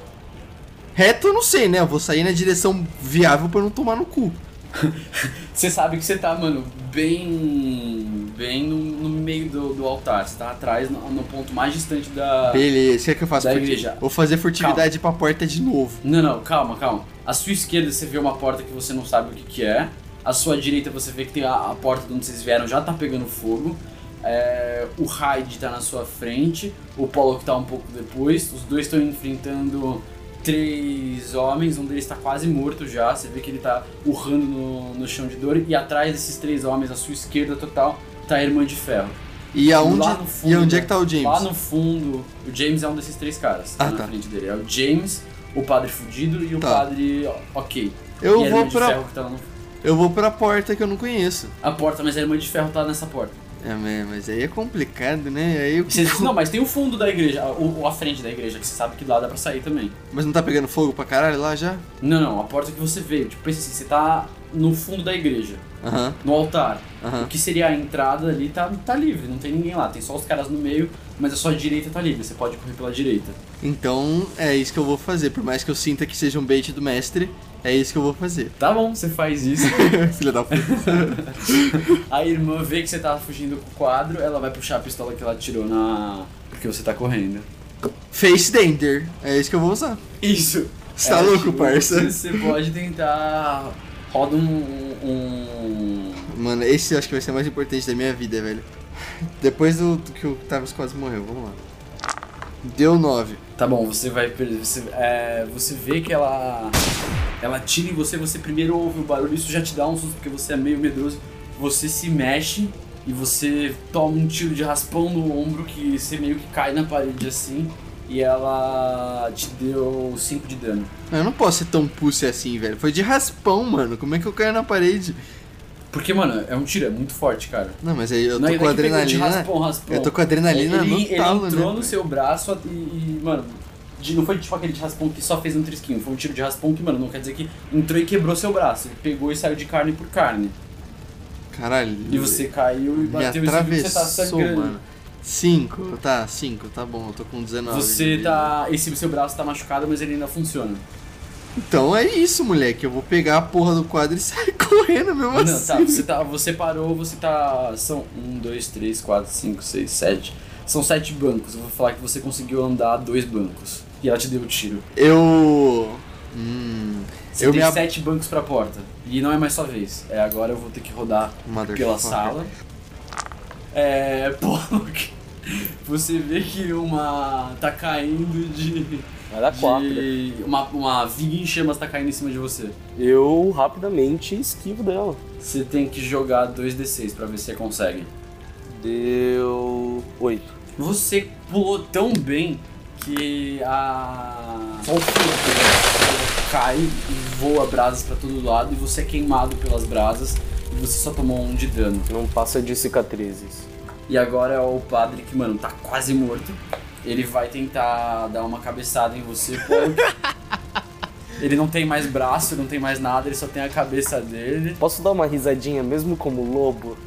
Reto eu não sei, né? Eu vou sair na direção viável pra eu não tomar no cu. Você sabe que você tá, mano, bem. bem no, no meio do, do altar. Você tá atrás, no, no ponto mais distante da. Beleza, o que eu faço? Da igreja. Vou fazer furtividade pra porta de novo. Não, não, calma, calma. À sua esquerda você vê uma porta que você não sabe o que, que é. À sua direita você vê que tem a, a porta de onde vocês vieram já tá pegando fogo. É, o Hyde tá na sua frente, o Pollock tá um pouco depois. Os dois estão enfrentando três homens, um deles tá quase morto já. Você vê que ele tá urrando no, no chão de dor. E atrás desses três homens, à sua esquerda total, tá a Irmã de Ferro. E aonde, fundo, e onde é que tá o James? Lá no fundo, o James é um desses três caras. Ah, tá na tá. frente dele. É o James, o padre fudido e o Tá. padre ok. Eu e a vou pra- ferro que tá no... Eu vou pra porta que eu não conheço. A porta, mas a irmã de ferro tá nessa porta. É, mas- mas aí é complicado, né? Aí eu... Não, mas tem o fundo da igreja, a- o, a frente da igreja, que você sabe que lá dá pra sair também. Mas não tá pegando fogo pra caralho lá já? Não, não, a porta que você veio, tipo, pensa assim, você tá no fundo da igreja, Aham, no altar. aham. O que seria a entrada ali tá, tá livre, não tem ninguém lá, tem só os caras no meio, mas a sua direita tá livre, você pode correr pela direita. Então é isso que eu vou fazer. Por mais que eu sinta que seja um bait do mestre, é isso que eu vou fazer. Tá bom, você faz isso. Filha da puta. a irmã vê que você tá fugindo com o quadro, ela vai puxar a pistola que ela tirou na. porque você tá correndo. Face Danger. É isso que eu vou usar. Isso! Você tá É, louco, tipo, parça? Você, pode tentar. Roda um. um... Mano, esse acho que vai ser o mais importante da minha vida, velho. Depois do, do que o Tavis quase morreu, vamos lá. Deu 9. Tá bom, você vai. Você, é, você vê que ela. Ela tira em você, você primeiro ouve o barulho, isso já te dá um susto porque você é meio medroso. Você se mexe e você toma um tiro de raspão no ombro que você meio que cai na parede assim. E ela te deu 5 de dano. Eu não posso ser tão pussy assim, velho. Foi de raspão, mano. Como é que eu caio na parede? Porque, mano, é um tiro, é muito forte, cara. Não, mas aí eu tô com adrenalina. raspão, raspão. Eu tô com adrenalina ele, no ele talo, entrou né? no seu braço e, e, mano, de- não foi tipo aquele de raspão que só fez um trisquinho, foi um tiro de raspão que, mano, não quer dizer que entrou e quebrou seu braço. Ele pegou e saiu de carne por carne. Caralho. E você caiu e bateu e você tá sangrando. mano. 5, tá, 5, tá bom, eu tô com 19. Você tá. Esse seu braço tá machucado, mas ele ainda funciona. Então é isso, moleque. Eu vou pegar a porra do quadro e sair correndo mesmo Não, assim. tá, você tá. Você parou, você tá. São um, dois, três, quatro, cinco, seis, sete. São sete bancos. Eu vou falar que você conseguiu andar dois bancos. E ela te deu o tiro. Eu. Hum. Você eu tem me sete bancos pra porta. E não é mais sua vez. É agora eu vou ter que rodar Motherfucker. pela sala. É. Pô, você vê que uma. tá caindo de. Vai dar quatro. de uma, uma viga em chamas tá caindo em cima de você. Eu rapidamente esquivo dela. Você tem que jogar 2d6 pra ver se você consegue. Deu. oito. Você pulou tão bem que a. Cai e voa brasas pra todo lado e você é queimado pelas brasas e você só tomou um de dano. Não passa de cicatrizes. E agora é o padre que, mano, tá quase morto. Ele vai tentar dar uma cabeçada em você, ele não tem mais braço, não tem mais nada, ele só tem a cabeça dele. Posso dar uma risadinha mesmo como lobo?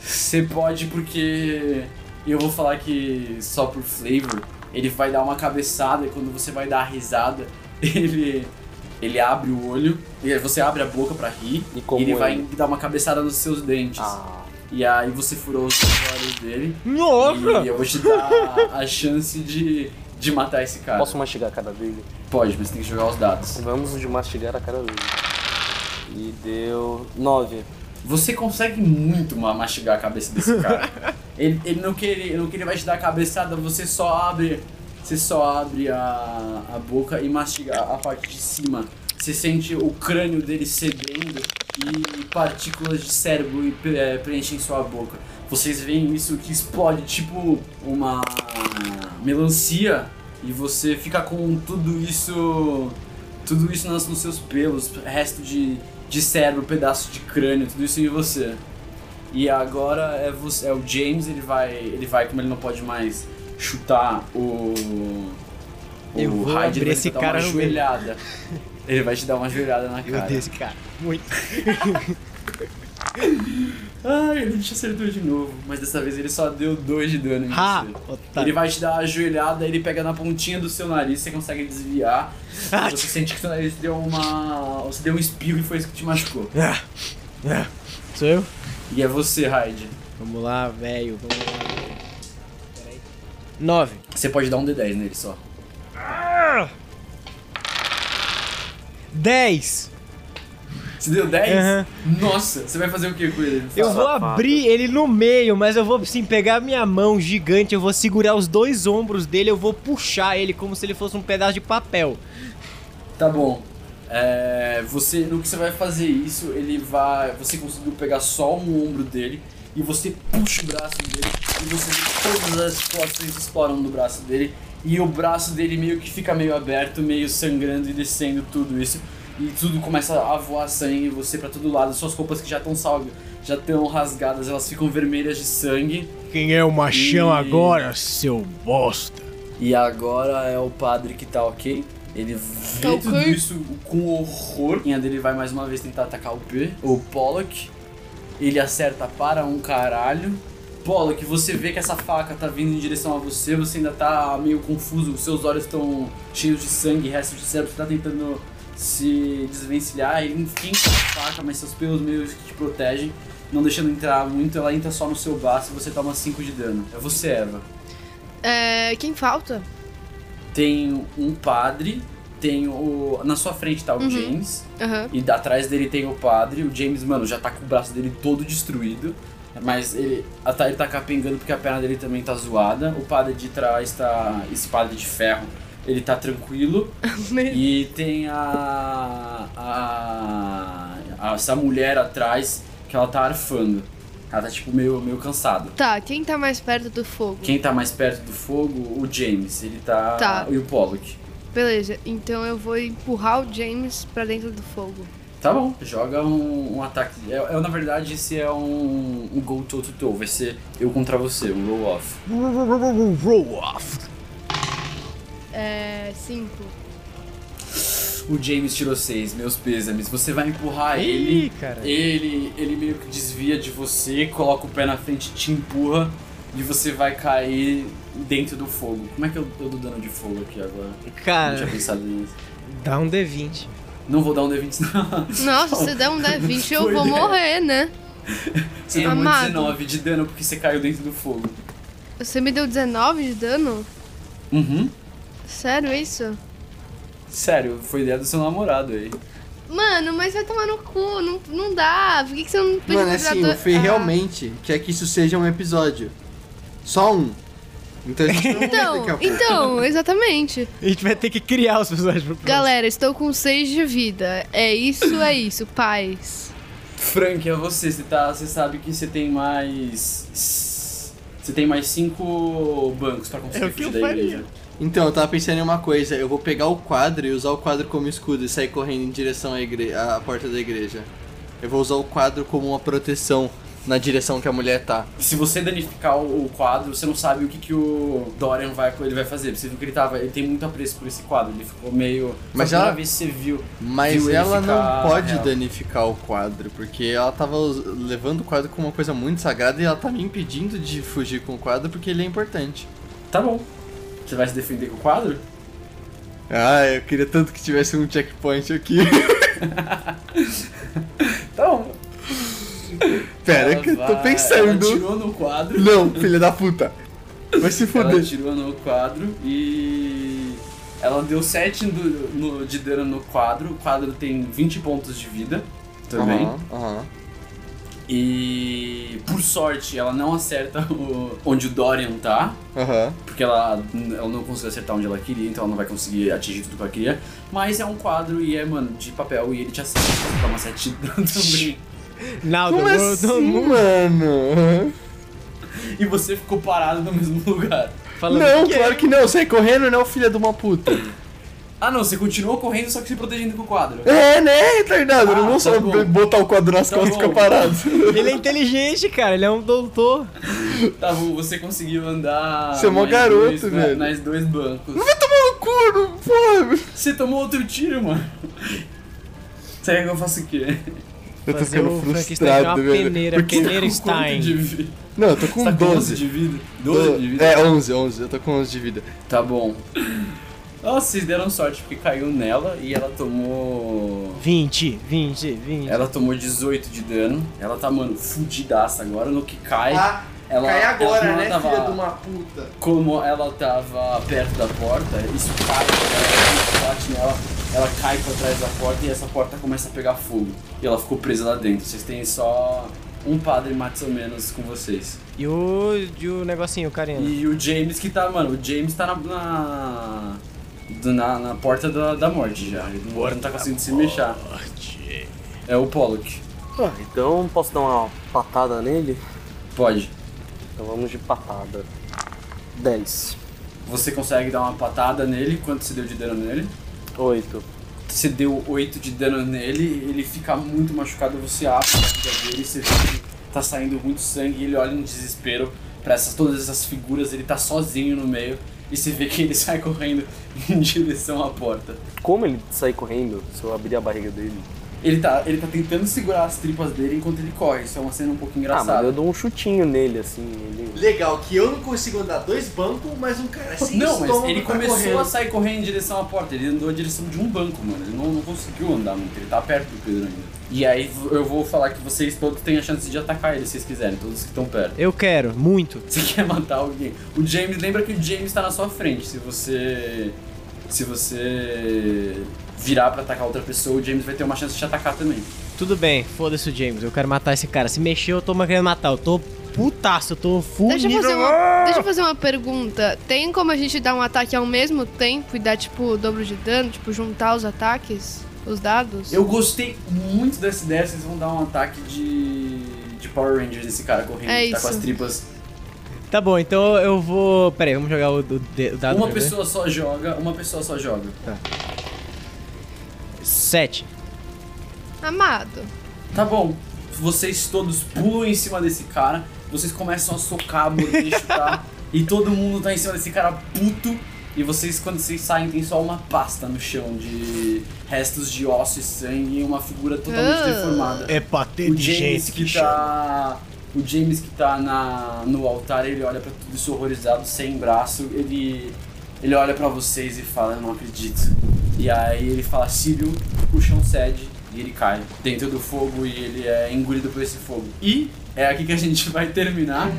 Você pode porque eu vou falar que só por flavor, ele vai dar uma cabeçada e quando você vai dar a risada, ele ele abre o olho, e você abre a boca pra rir E e como ele vai ele? dar uma cabeçada nos seus dentes. Ah. E aí você furou os olhos dele Nossa! e eu vou te dar a chance de, de matar esse cara. Posso mastigar a cara dele? Pode, mas tem que jogar os dados. Vamos de mastigar a cara dele. E deu. nove. Você consegue muito ma- mastigar a cabeça desse cara. ele, ele não queria, não queria vai te dar a cabeçada, você só abre, você só abre a, a boca e mastiga a parte de cima. Você sente o crânio dele cedendo e partículas de cérebro eh, preenchem sua boca. Vocês veem isso que explode tipo uma melancia e você fica com tudo isso tudo isso nos seus pelos, resto de, de cérebro, pedaço de crânio, tudo isso em você. E agora é você, é o James, ele vai, ele vai como ele não pode mais chutar o o Eu vou Hyde, ele vai esse te dar cara uma joelhada. Ele vai te dar uma joelhada na Eu cara. odeio esse cara. Muito. Ai, ele te acertou de novo, mas dessa vez ele só deu dois de dano em Ha! você. Ele vai te dar a joelhada, ele pega na pontinha do seu nariz, você consegue desviar. Ah, Você sente que seu nariz deu uma. Você deu um espirro e foi isso que te machucou. Ah, ah. Sou eu? E é você, Hyde. Vamos lá, velho. Vamos lá. Peraí. Nove. Você pode dar um D10 nele só. Dez. Você deu 10? Aham. Nossa, você vai fazer o que com ele? Eu vou Safado. abrir ele no meio, mas eu vou sim pegar minha mão gigante, eu vou segurar os dois ombros dele, eu vou puxar ele como se ele fosse um pedaço de papel. Tá bom. É, você, no que você vai fazer isso, ele vai. Você conseguiu pegar só um ombro dele e você puxa o braço dele e você vê todas as costas exploram do braço dele e o braço dele meio que fica meio aberto, meio sangrando e descendo tudo isso. e tudo começa a voar sangue você pra todo lado. Suas roupas que já estão salgas, já estão rasgadas, elas ficam vermelhas de sangue. Quem é o machão E- agora, seu bosta? E agora é o padre que tá ok. Ele vê Tá tudo isso com horror. A dele vai mais uma vez tentar atacar o P. O Pollock. Ele acerta para um caralho. Pollock, você vê que essa faca tá vindo em direção a você. Você ainda tá meio confuso. Os seus olhos estão cheios de sangue, restos de cérebro. Você tá tentando se desvencilhar. Ele enfim a faca, mas seus pelos meio que te protegem. Não deixando entrar muito. Ela entra só no seu braço e você toma 5 de dano. É você, Eva. É, quem falta? Tem um padre, tem o. Na sua frente tá o Uhum. James, Aham. e atrás dele tem o padre. O James, mano, já tá com o braço dele todo destruído. Mas ele, tá- ele tá capengando porque a perna dele também tá zoada. O padre de trás tá. Esse padre de ferro, ele tá tranquilo. e tem a, a, a. Essa mulher atrás que ela tá arfando. Ela tá tipo meio, meio cansada. Tá, quem tá mais perto do fogo? Quem tá mais perto do fogo? O James. Ele tá. Tá. E o Pollock. Beleza, então eu vou empurrar o James pra dentro do fogo. Tá bom, joga um, um ataque. É, é, na verdade, esse é um, um go toe to toe. Vai ser eu contra você, um roll off. Roll off. É. Cinco. O James tirou 6, meus pêsames. Você vai empurrar ele. Ih, cara. Ele, ele meio que desvia de você, coloca o pé na frente, te empurra e você vai cair dentro do fogo. Como é que eu, eu dou dano de fogo aqui agora? Não tinha Cara, pensado nisso. dá um D20. Não vou dar um D20 não. Nossa, se der um D20 eu vou ideia. morrer, né? Você tomou Amado. 19 de dano porque você caiu dentro do fogo. Você me deu 19 de dano? Uhum. Sério isso? Sério, foi ideia do seu namorado aí. Mano, mas vai tomar no cu, não, não dá. Por que, que você não pediu Mano, assim, o Fê Ah. realmente quer que isso seja um episódio. Só um. Então Então, então, exatamente. A gente vai ter que criar os personagens pro próximo. Galera, estou com 6 de vida. É isso, é isso. Paz. Frank, é você. Você, tá, você sabe que você tem mais. Você tem mais cinco bancos pra conseguir É o que fugir eu da faria. igreja. Então, eu tava pensando em uma coisa. Eu vou pegar o quadro e usar o quadro como escudo e sair correndo em direção à, igre... à porta da igreja. Eu vou usar o quadro como uma proteção na direção que a mulher tá. Se você danificar o quadro, você não sabe o que, que o Dorian vai, ele vai fazer. Você viu que ele tava. Ele tem muito apreço por esse quadro. Ele ficou meio. Mas ela- vez você viu. Mas Viu ela não pode real. danificar o quadro, porque ela tava levando o quadro como uma coisa muito sagrada e ela tá me impedindo de fugir com o quadro porque ele é importante. Tá bom. Você vai se defender com o quadro? Ah, eu queria tanto que tivesse um checkpoint aqui. Bom. Pera Ela que eu tô vai- Ela pensando. tirou no quadro. Não, filha da puta. Vai se Ela fuder. tirou no quadro e. Ela deu 7 do- no- de dano no quadro. O quadro tem 20 pontos de vida também. Aham, aham. E por sorte ela não acerta o- onde o Dorian tá. Aham. Porque ela, ela não conseguiu acertar onde ela queria, então ela não vai conseguir atingir tudo que ela queria. Mas é um quadro e é, mano, de papel e ele te acerta. Toma 7 de dano também. Naldo, Como assim, mano? E você ficou parado no mesmo lugar. falando Não, que claro que não. Sai correndo, não, filha de uma puta. Ah não, você continuou correndo só que se protegendo com o quadro. É, né, retardado? Ah, não vou tá só bom. botar o quadro nas Tá costas e ficar parado. ele é inteligente, cara. Ele é um doutor. Tá bom, você conseguiu andar. Você é mó garoto, dois, na- velho. Nas dois bancos. Vai tomar no cu, não- porra. Você tomou outro tiro, mano. Quer que eu faça o quê? Eu tô Fazer ficando frustrado, velho. peneira, Porque- peneira Stein. de vida? Não, eu tô com Você tá com 11 12. de vida? 12 de vida? É, 11, 11. Eu tô com 11 de vida. Tá bom. Nossa, vocês deram sorte porque caiu nela e ela tomou. 20, 20, 20. Ela tomou 18 de dano. Ela tá, mano, fudidaça agora. No que cai. Ah, ela, cai agora, ela, né, ela tava, filha de uma puta? Como ela tava perto da porta, isso cai, ela bate nela, ela cai pra trás da porta e essa porta começa a pegar fogo. E ela ficou presa lá dentro. Vocês têm só um padre mais ou menos com vocês. E o, e o negocinho, o carinha. E o James que tá, mano, o James tá na. na... Na, na porta da, da morte já. Ele não, não tá conseguindo se mexer. É o Pollock. Ah, então posso dar uma patada nele? Pode. Então vamos de patada. 10. Você consegue dar uma patada nele. Quanto você deu de dano nele? 8. Você deu 8 de dano nele, ele fica muito machucado, você abre a barriga dele, você vê que tá saindo muito sangue e ele olha em desespero pra essas, todas essas figuras, ele tá sozinho no meio e você vê que ele sai correndo em direção à porta. Como ele sai correndo se eu abrir a barriga dele? Ele tá, ele tá tentando segurar as tripas dele enquanto ele corre, isso é uma cena um pouco Ah, mas engraçada. eu dou um chutinho nele, assim. Ele... Legal, que eu não consigo andar dois bancos, mas um cara sem Não, mas ele tá começou correndo. a sair correndo em direção à porta, ele andou em direção de um banco, mano. Ele não, não conseguiu andar muito, ele tá perto do Pedro ainda. E aí eu vou falar que vocês todos têm a chance de atacar ele se vocês quiserem, todos que estão perto. Eu quero, muito. Você quer matar alguém? O James, lembra que o James tá na sua frente. Se você. Se você virar pra atacar outra pessoa, o James vai ter uma chance de te atacar também. Tudo bem, foda-se o James, eu quero matar esse cara. Se mexer, eu tô querendo matar. Eu tô putaço, eu tô full Deixa eu, fazer uma, deixa eu fazer uma pergunta. Tem como a gente dar um ataque ao mesmo tempo e dar, tipo, o dobro de dano? Tipo, juntar os ataques? Os dados? Eu gostei muito dessa ideia, vocês vão dar um ataque de. de Power Rangers nesse cara correndo, É que tá com as tripas. Tá bom, então eu vou. Pera aí, vamos jogar o, o, o dado Uma pra ver. pessoa só joga, uma pessoa só joga. Sete. Amado. Tá bom, vocês todos pulam em cima desse cara, vocês começam a socar, morder, chutar, e todo mundo tá em cima desse cara puto, e vocês, quando vocês saem, tem só uma pasta no chão de restos de osso e sangue e uma figura totalmente Ah. deformada. É patê O de James gente que, que tá. O James que tá na, no altar, ele olha pra tudo isso horrorizado, sem braço, ele. Ele olha pra vocês e fala, eu não acredito. E aí ele fala, Sírio, o chão cede e ele cai dentro do fogo e ele é engolido por esse fogo. E é aqui que a gente vai terminar.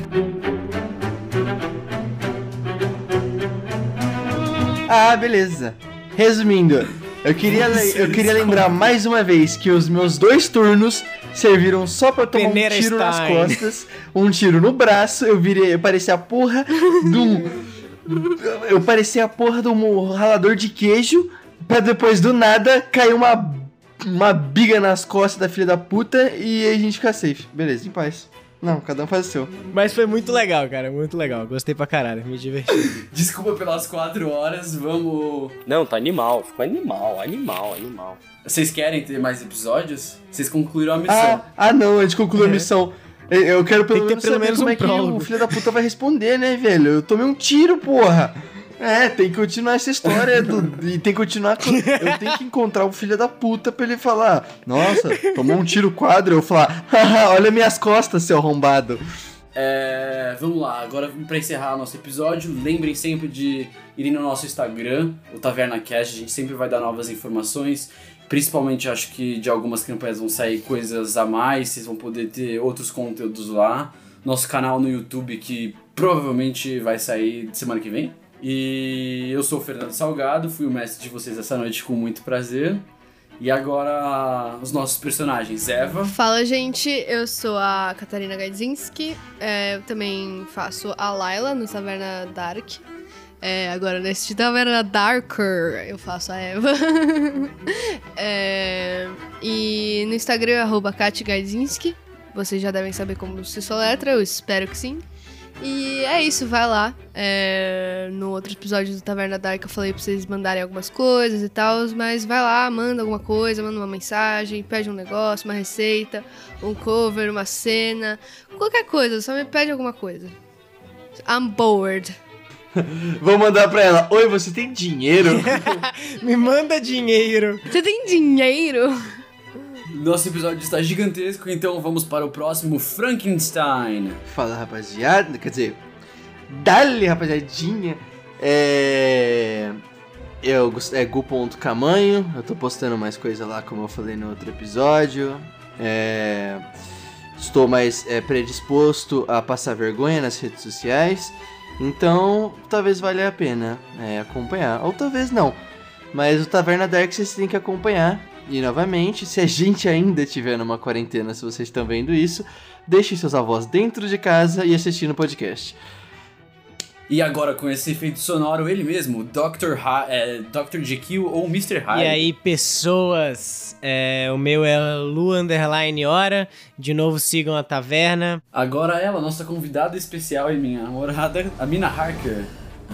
Ah, beleza. Resumindo, eu queria, eu queria lembrar mais uma vez que os meus dois turnos serviram só pra tomar Peneira um tiro nas Stein. costas, um tiro no braço, eu virei, eu parecia a porra de um... Eu parecia a porra de um ralador de queijo, pra depois do nada cair uma, uma biga nas costas da filha da puta e a gente ficar safe. Beleza, em paz. Não, cada um faz o seu. Mas foi muito legal, cara, muito legal. Gostei pra caralho, me diverti. Desculpa pelas quatro horas, vamos. Não, tá animal. Ficou animal, animal, animal. Vocês querem ter mais episódios? Vocês concluíram a missão. Ah, ah não, a gente concluiu a missão. Eu- quero pelo menos pelo saber menos como um é que prólogo. o filho da puta vai responder, né, velho? Eu tomei um tiro, porra. É, tem que continuar essa história do- e tem que continuar. com- Eu tenho que encontrar o filho da puta pra ele falar: Nossa, tomou um tiro quadro. Eu falar: Haha, olha minhas costas, seu arrombado. É, vamos lá, agora pra encerrar nosso episódio, lembrem sempre de irem no nosso Instagram, o Taverna Cash, a gente sempre vai dar novas informações. Principalmente acho que de algumas campanhas vão sair coisas a mais, vocês vão poder ter outros conteúdos lá. Nosso canal no YouTube que provavelmente vai sair semana que vem. E eu sou o Fernando Salgado, fui o mestre de vocês essa noite com muito prazer. E agora os nossos personagens, Eva. Fala, gente. Eu sou a Catarina Gaidzinski. É, eu também faço a Layla no Taverna Dark. É, agora, nesse de Taverna Darker, eu faço a Eva. É, e no Instagram é arroba. Vocês já devem saber como se soletra, eu espero que sim. E é isso, vai lá. É, no outro episódio do Taverna Dark eu falei pra vocês mandarem algumas coisas e tal, mas vai lá, manda alguma coisa, manda uma mensagem, pede um negócio, uma receita, um cover, uma cena, qualquer coisa, só me pede alguma coisa. I'm bored. Vou mandar pra ela: Oi, você tem dinheiro? Me manda dinheiro. Você tem dinheiro? Nosso episódio está gigantesco, então vamos para o próximo Frankenstein. Fala, rapaziada. Quer dizer, dale, rapaziadinha. É. Eu é gu.camanho. Eu tô postando mais coisa lá, como eu falei no outro episódio. É, estou mais é, predisposto a passar vergonha nas redes sociais. Então, talvez valha a pena é, acompanhar. Ou talvez não. Mas o Taverna Dark vocês têm que acompanhar. E novamente, se a gente ainda estiver numa quarentena, se vocês estão vendo isso, deixem seus avós dentro de casa e assistindo o podcast. E agora com esse efeito sonoro, ele mesmo, Dr. Ha é, Dr. Jekyll ou Mr. Hyde. E aí, pessoas, é, o meu é Lu Underline Hora. De novo, sigam a taverna. Agora ela, nossa convidada especial e minha namorada, a Mina Harker.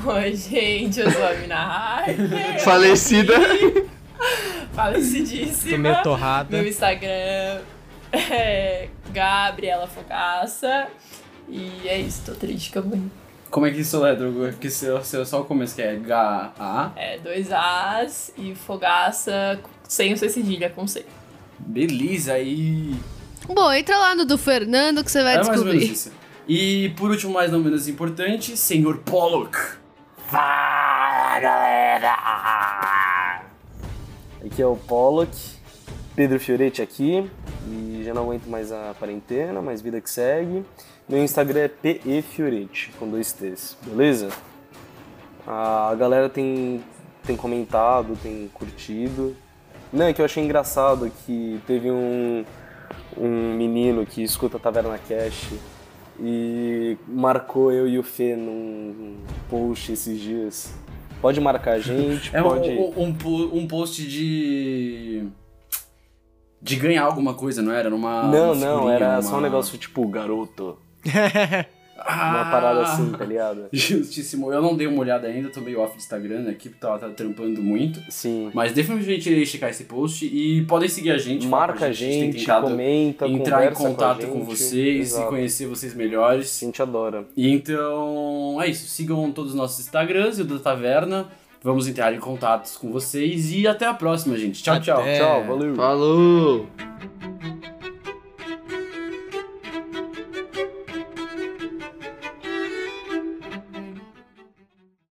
Oi, gente, eu sou a Mina Harker. Falecida. falecidíssima. Tô meio torrada. Meu Instagram é Gabriela Fogaça. E é isso, tô triste que eu vou. Como é que isso é, Drogo? Porque seu, seu, só o começo que é H-A. É dois As e Fogaça sem o C cedilha, com C. Beleza, e. Bom, entra lá no do Fernando que você vai é mais ou menos descobrir. isso. E por último, mas não menos importante, Senhor Pollock. Fala galera! Aqui é o Pollock, Pedro Fioretti aqui, e já não aguento mais a quarentena, mais vida que segue. Meu Instagram é PE Fioretti, com dois T's, beleza? A galera tem, tem comentado, tem curtido. Não, é que eu achei engraçado que teve um, um menino que escuta Taverna Cash e marcou eu e o Fê num post esses dias. Pode marcar a gente, É um, pode. um, um um post de. De ganhar alguma coisa, não era? Numa. não, não, era só um negócio tipo garoto. Ah, Uma parada assim, tá ligado? Justíssimo. Eu não dei uma olhada ainda, tô meio off de Instagram, né? a equipe tá, tá trampando muito. Sim. Mas definitivamente irei checar esse post e podem seguir a gente. Marca a gente, tentado comenta, entrar em contato com, com, gente. vocês Exato. e conhecer vocês melhores. A gente adora. E então é isso. Sigam todos os nossos Instagrams e o da Taverna. Vamos entrar em contatos com vocês e até a próxima, gente. Tchau, tchau. Até. Tchau, valeu. Falou!